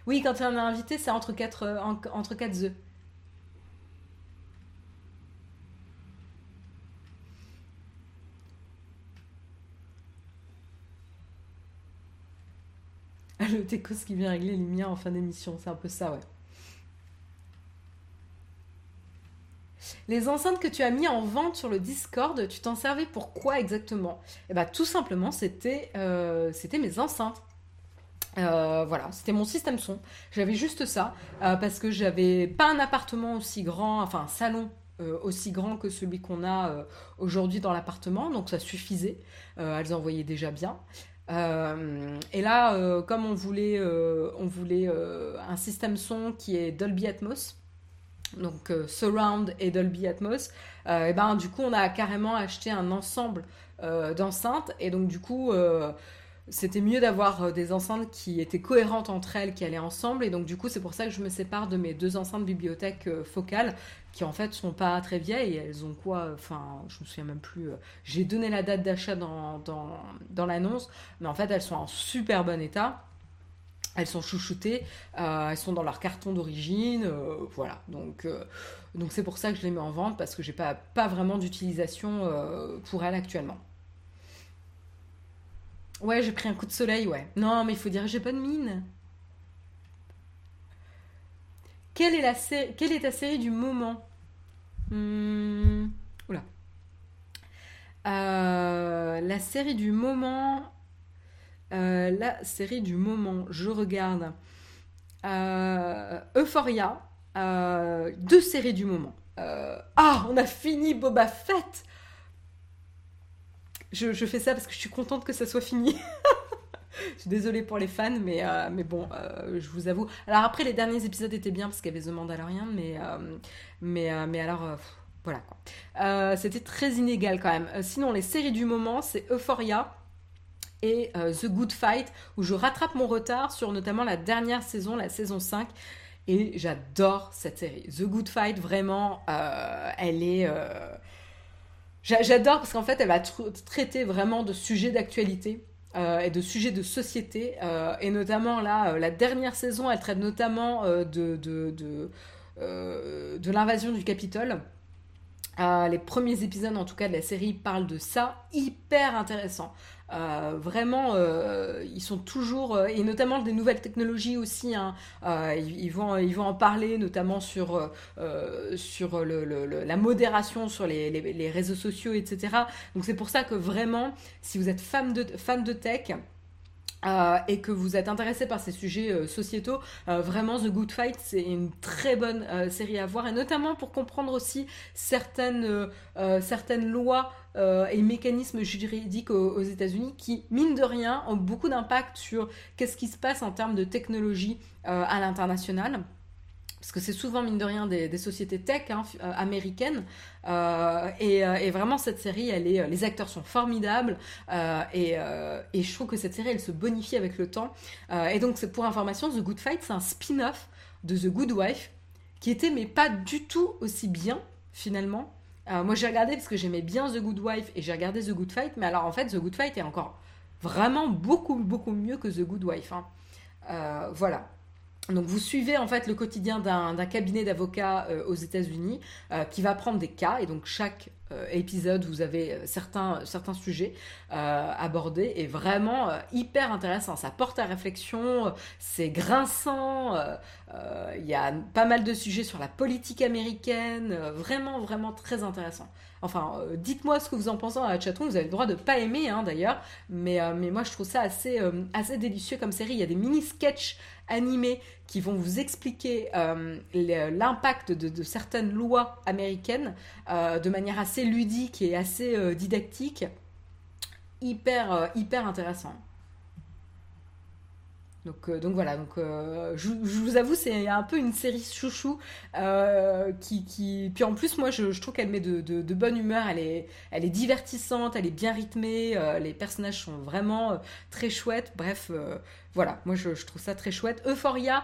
Oui, quand on a invité, c'est entre 4 euh, entre quatre œufs. Le Tecos qui vient régler les miens en fin d'émission, c'est un peu ça, ouais. Les enceintes que tu as mis en vente sur le Discord, tu t'en servais pour quoi exactement? Eh bien, tout simplement, c'était euh, mes enceintes. Euh, voilà, c'était mon système son. J'avais juste ça euh, parce que j'avais pas un appartement aussi grand, enfin un salon aussi grand que celui qu'on a aujourd'hui dans l'appartement, donc ça suffisait. elles envoyaient déjà bien. et là, comme on voulait, on voulait un système son qui est Dolby Atmos, donc euh, Surround et Dolby Atmos, euh, et ben du coup on a carrément acheté un ensemble euh, d'enceintes. Et donc du coup c'était mieux d'avoir des enceintes qui étaient cohérentes entre elles, qui allaient ensemble. Et donc du coup c'est pour ça que je me sépare de mes deux enceintes bibliothèque focales qui en fait sont pas très vieilles, elles ont quoi, enfin je me souviens même plus, j'ai donné la date d'achat dans, dans, dans l'annonce, mais en fait elles sont en super bon état. Elles sont chouchoutées, euh, elles sont dans leur carton d'origine, euh, voilà. Donc euh, donc c'est pour ça que je les mets en vente parce que j'ai pas pas vraiment d'utilisation pour elles actuellement. Ouais, j'ai pris un coup de soleil, ouais. Non, mais il faut dire j'ai pas de mine. Quelle est la quelle est ta série du moment? Hmm, Oula. la série du moment, euh, la série du moment, je regarde euh, Euphoria, euh, deux séries du moment. ah, on a fini Boba Fett je, fais ça parce que je suis contente que ça soit fini. je suis désolée pour les fans, mais, mais bon, je vous avoue. Alors après, les derniers épisodes étaient bien parce qu'il y avait The Mandalorian, mais, alors, voilà quoi. C'était très inégal quand même. sinon, les séries du moment, c'est Euphoria, et euh, The Good Fight, où je rattrape mon retard sur notamment la dernière saison, la saison 5. Et j'adore cette série. The Good Fight, vraiment, euh, elle est... Euh, j'adore parce qu'en fait, elle va traiter vraiment de sujets d'actualité. et de sujets de société. et notamment, là, la dernière saison, elle traite notamment de, de, de, de l'invasion du Capitole. les premiers épisodes, en tout cas, de la série parlent de ça. Hyper intéressant. Euh, vraiment, euh, ils sont toujours, euh, et notamment des nouvelles technologies aussi, hein, ils, vont, ils vont en parler, notamment sur, sur la modération sur les, les, réseaux sociaux, etc. Donc c'est pour ça que vraiment, si vous êtes fan de, fan de tech, et que vous êtes intéressé par ces sujets sociétaux, vraiment The Good Fight, c'est une très bonne série à voir, et notamment pour comprendre aussi certaines, certaines lois euh, et mécanismes juridiques aux, États-Unis qui, mine de rien, ont beaucoup d'impact sur qu'est-ce qui se passe en termes de technologie euh, à l'international parce que c'est souvent, mine de rien, des, sociétés tech hein, euh, américaines. et, vraiment, cette série, elle est, les acteurs sont formidables. et, je trouve que cette série, elle se bonifie avec le temps. et donc, pour information, The Good Fight, c'est un spin-off de The Good Wife, qui était, mais pas du tout aussi bien, finalement, euh, moi j'ai regardé parce que j'aimais bien The Good Wife et j'ai regardé The Good Fight, mais alors en fait The Good Fight est encore vraiment beaucoup beaucoup mieux que The Good Wife. Hein. Euh, voilà. Donc vous suivez en fait le quotidien d'un cabinet d'avocats euh, aux États-Unis qui va prendre des cas et donc chaque épisode vous avez certains, certains sujets abordés et vraiment hyper intéressant. Ça porte à réflexion, c'est grinçant, il y a pas mal de sujets sur la politique américaine, vraiment vraiment très intéressant. Enfin, euh, dites-moi ce que vous en pensez dans la chatroom. Vous avez le droit de pas aimer, hein, d'ailleurs. Mais, euh, mais moi, je trouve ça assez, euh, assez délicieux comme série. Il y a des mini-sketchs animés qui vont vous expliquer l'impact de, certaines lois américaines de manière assez ludique et assez didactique. Hyper, hyper intéressant. Donc, euh, donc voilà, donc, euh, je, vous avoue, c'est un peu une série chouchou euh, qui, Puis en plus, moi, je, trouve qu'elle met de, bonne humeur, elle est, divertissante, elle est bien rythmée, les personnages sont vraiment très chouettes. Bref, voilà, moi, je, trouve ça très chouette. Euphoria,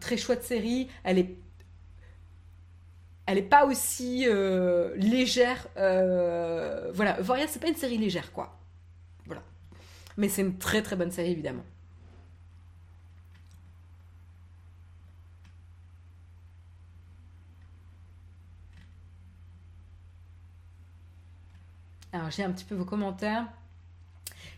très chouette série, elle est elle est pas aussi légère. Voilà, Euphoria, c'est pas une série légère, quoi. Voilà. Mais c'est une très très bonne série, évidemment. Alors, j'ai un petit peu vos commentaires.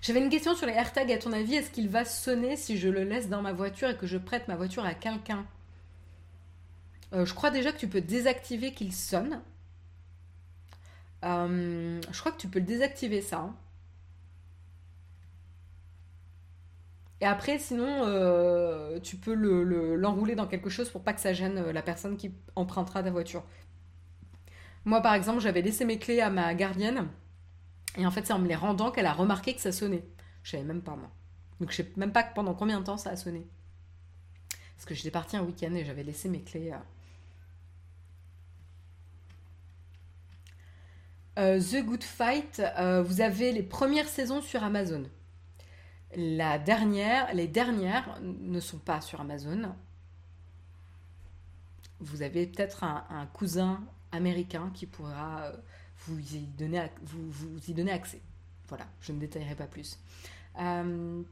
J'avais une question sur les AirTags. À ton avis, est-ce qu'il va sonner si je le laisse dans ma voiture et que je prête ma voiture à quelqu'un? Euh, Je crois déjà que tu peux désactiver qu'il sonne. Euh, je crois que tu peux le désactiver ça. Hein. Et après, sinon, euh, tu peux l'enrouler dans quelque chose pour pas que ça gêne la personne qui empruntera ta voiture. Moi, par exemple, j'avais laissé mes clés à ma gardienne. Et en fait, c'est en me les rendant qu'elle a remarqué que ça sonnait. Je savais même pas, moi. Donc, je sais même pas pendant combien de temps ça a sonné. Parce que j'étais partie un week-end et j'avais laissé mes clés. Euh. Euh, The Good Fight, euh, vous avez les premières saisons sur Amazon. La dernière, les dernières ne sont pas sur Amazon. Vous avez peut-être un, cousin américain qui pourra vous y donnez, accès. Voilà, je ne détaillerai pas plus. Euh,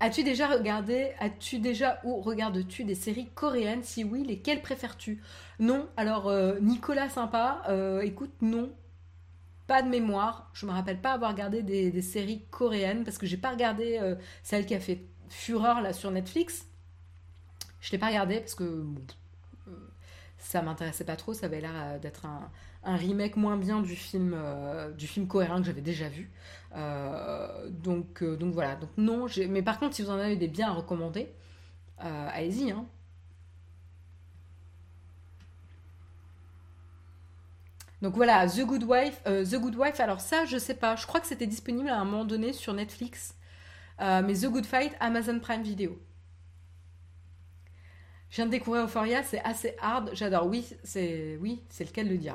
as-tu déjà regardé, as-tu déjà ou regardes-tu des séries coréennes? Si oui, lesquelles préfères-tu? Non, alors euh, Nicolas sympa, euh, écoute, non, pas de mémoire. Je me rappelle pas avoir regardé des, séries coréennes parce que j'ai pas regardé celle qui a fait fureur là sur Netflix. Je l'ai pas regardé parce que ça m'intéressait pas trop, ça avait l'air euh, d'être un, remake moins bien du film, euh, du film cohérent que j'avais déjà vu. Euh, donc, donc voilà, donc non, mais par contre, si vous en avez des biens à recommander, allez-y. Hein. Donc voilà, The Good Wife. The Good Wife, alors ça, je sais pas. Je crois que c'était disponible à un moment donné sur Netflix. mais The Good Fight, Amazon Prime Video. Je viens de découvrir Euphoria, c'est assez hard, j'adore. Oui, c'est oui, c'est lequel de dire,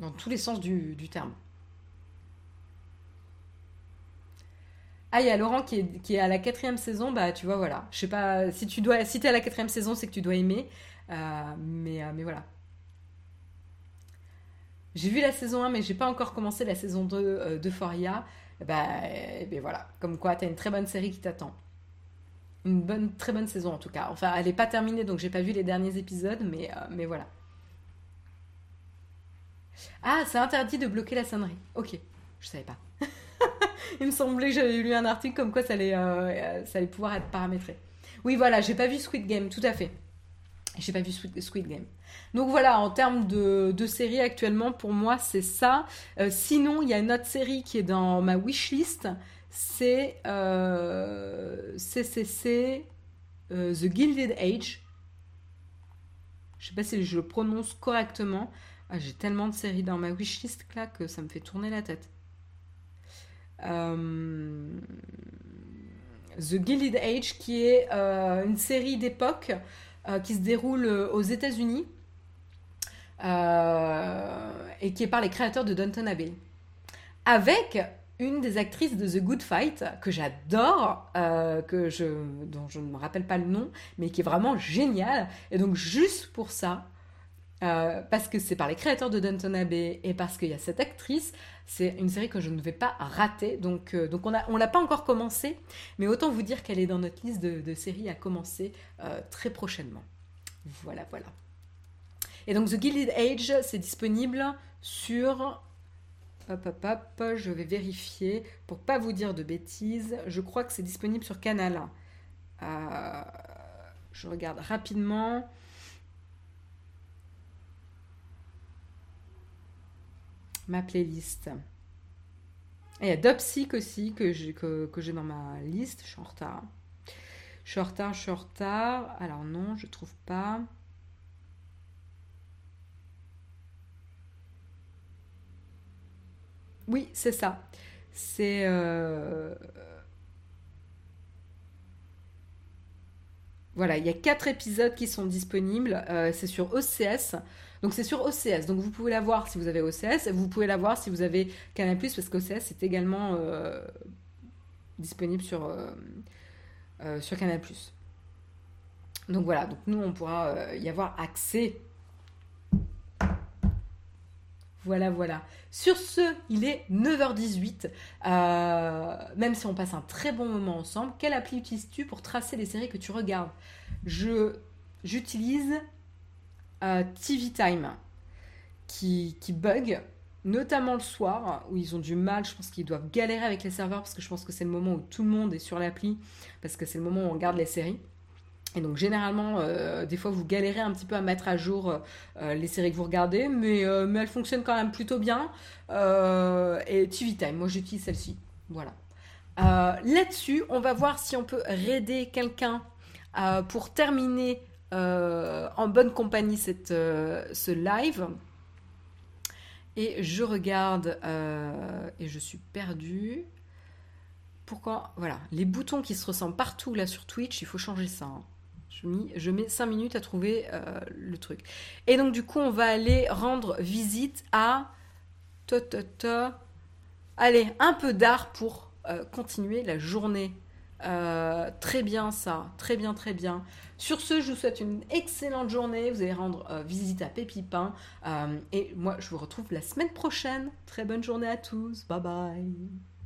dans tous les sens du, terme. Ah, il y a Laurent qui est, qui est, à la quatrième saison, bah tu vois, voilà. Je sais pas, si tu dois, si es à la quatrième saison, c'est que tu dois aimer. Euh, mais, euh, mais voilà. J'ai vu la saison 1, mais j'ai pas encore commencé la saison 2 euh, d'Euphoria. Bah, et ben voilà. Comme quoi, t'as une très bonne série qui t'attend une bonne, très bonne saison en tout cas. Enfin, elle n'est pas terminée, donc j'ai pas vu les derniers épisodes, mais, euh, mais voilà. Ah, c'est interdit de bloquer la sonnerie. Ok, je savais pas. Il me semblait que j'avais lu un article comme quoi ça allait, euh, ça allait pouvoir être paramétré. Oui, voilà, j'ai pas vu Squid Game, tout à fait. J'ai pas vu Squid Game. Donc voilà, en termes de, de série actuellement, pour moi, c'est ça. Euh, sinon, il y a une autre série qui est dans ma wishlist c'est euh, CCC euh, The Gilded Age. Je sais pas si je le prononce correctement. Ah, j'ai tellement de séries dans ma wishlist là que ça me fait tourner la tête. Euh, The Gilded Age, qui est une série d'époque qui se déroule aux États-Unis et qui est par les créateurs de Downton Abbey. Avec une des actrices de The Good Fight que j'adore, euh, dont je ne me rappelle pas le nom, mais qui est vraiment géniale. Et donc juste pour ça, euh, parce que c'est par les créateurs de Downton Abbey et parce qu'il y a cette actrice, c'est une série que je ne vais pas rater. Donc, euh, on ne l'a pas encore commencé, mais autant vous dire qu'elle est dans notre liste de, de séries à commencer très prochainement. Voilà, voilà. Et donc The Gilded Age, c'est disponible sur Hop, hop, je vais vérifier pour pas vous dire de bêtises. Je crois que c'est disponible sur Canal. Euh, je regarde rapidement. Ma playlist. il y a Dopsic aussi que j'ai dans ma liste. Je suis en retard. Je suis en retard, je suis en retard. Alors non, je trouve pas. Oui, c'est ça. C'est. Euh, voilà, il y a quatre épisodes qui sont disponibles. Euh, c'est sur OCS. Donc c'est sur OCS. Donc vous pouvez la voir si vous avez OCS. Vous pouvez la voir si vous avez Canal+, parce qu'OCS est également euh, disponible sur, sur Canal+. Donc voilà, donc nous on pourra y avoir accès voilà, voilà. Sur ce, il est 9h18. Euh, même si on passe un très bon moment ensemble, quelle appli utilises-tu pour tracer les séries que tu regardes? Je J'utilise euh, TV Time qui, qui bug, notamment le soir, où ils ont du mal. Je pense qu'ils doivent galérer avec les serveurs parce que je pense que c'est le moment où tout le monde est sur l'appli, parce que c'est le moment où on regarde les séries. Et donc généralement, euh, des fois, vous galérez un petit peu à mettre à jour euh, les séries que vous regardez, mais, euh, mais elles fonctionnent quand même plutôt bien. et TV Time, moi j'utilise celle-ci. Voilà. Là-dessus, on va voir si on peut raider quelqu'un pour terminer en bonne compagnie cette, ce live. Et je regarde et je suis perdue. Pourquoi? Voilà, les boutons qui se ressemblent partout là sur Twitch, il faut changer ça. Hein. Je, mets 5 minutes à trouver euh, le truc. Et donc, du coup, on va aller rendre visite à. Allez, un peu d'art pour euh, continuer la journée. Euh, très bien, ça. Très bien, très bien. Sur ce, je vous souhaite une excellente journée. Vous allez rendre visite à Pépipin. et moi, je vous retrouve la semaine prochaine. Très bonne journée à tous. Bye bye.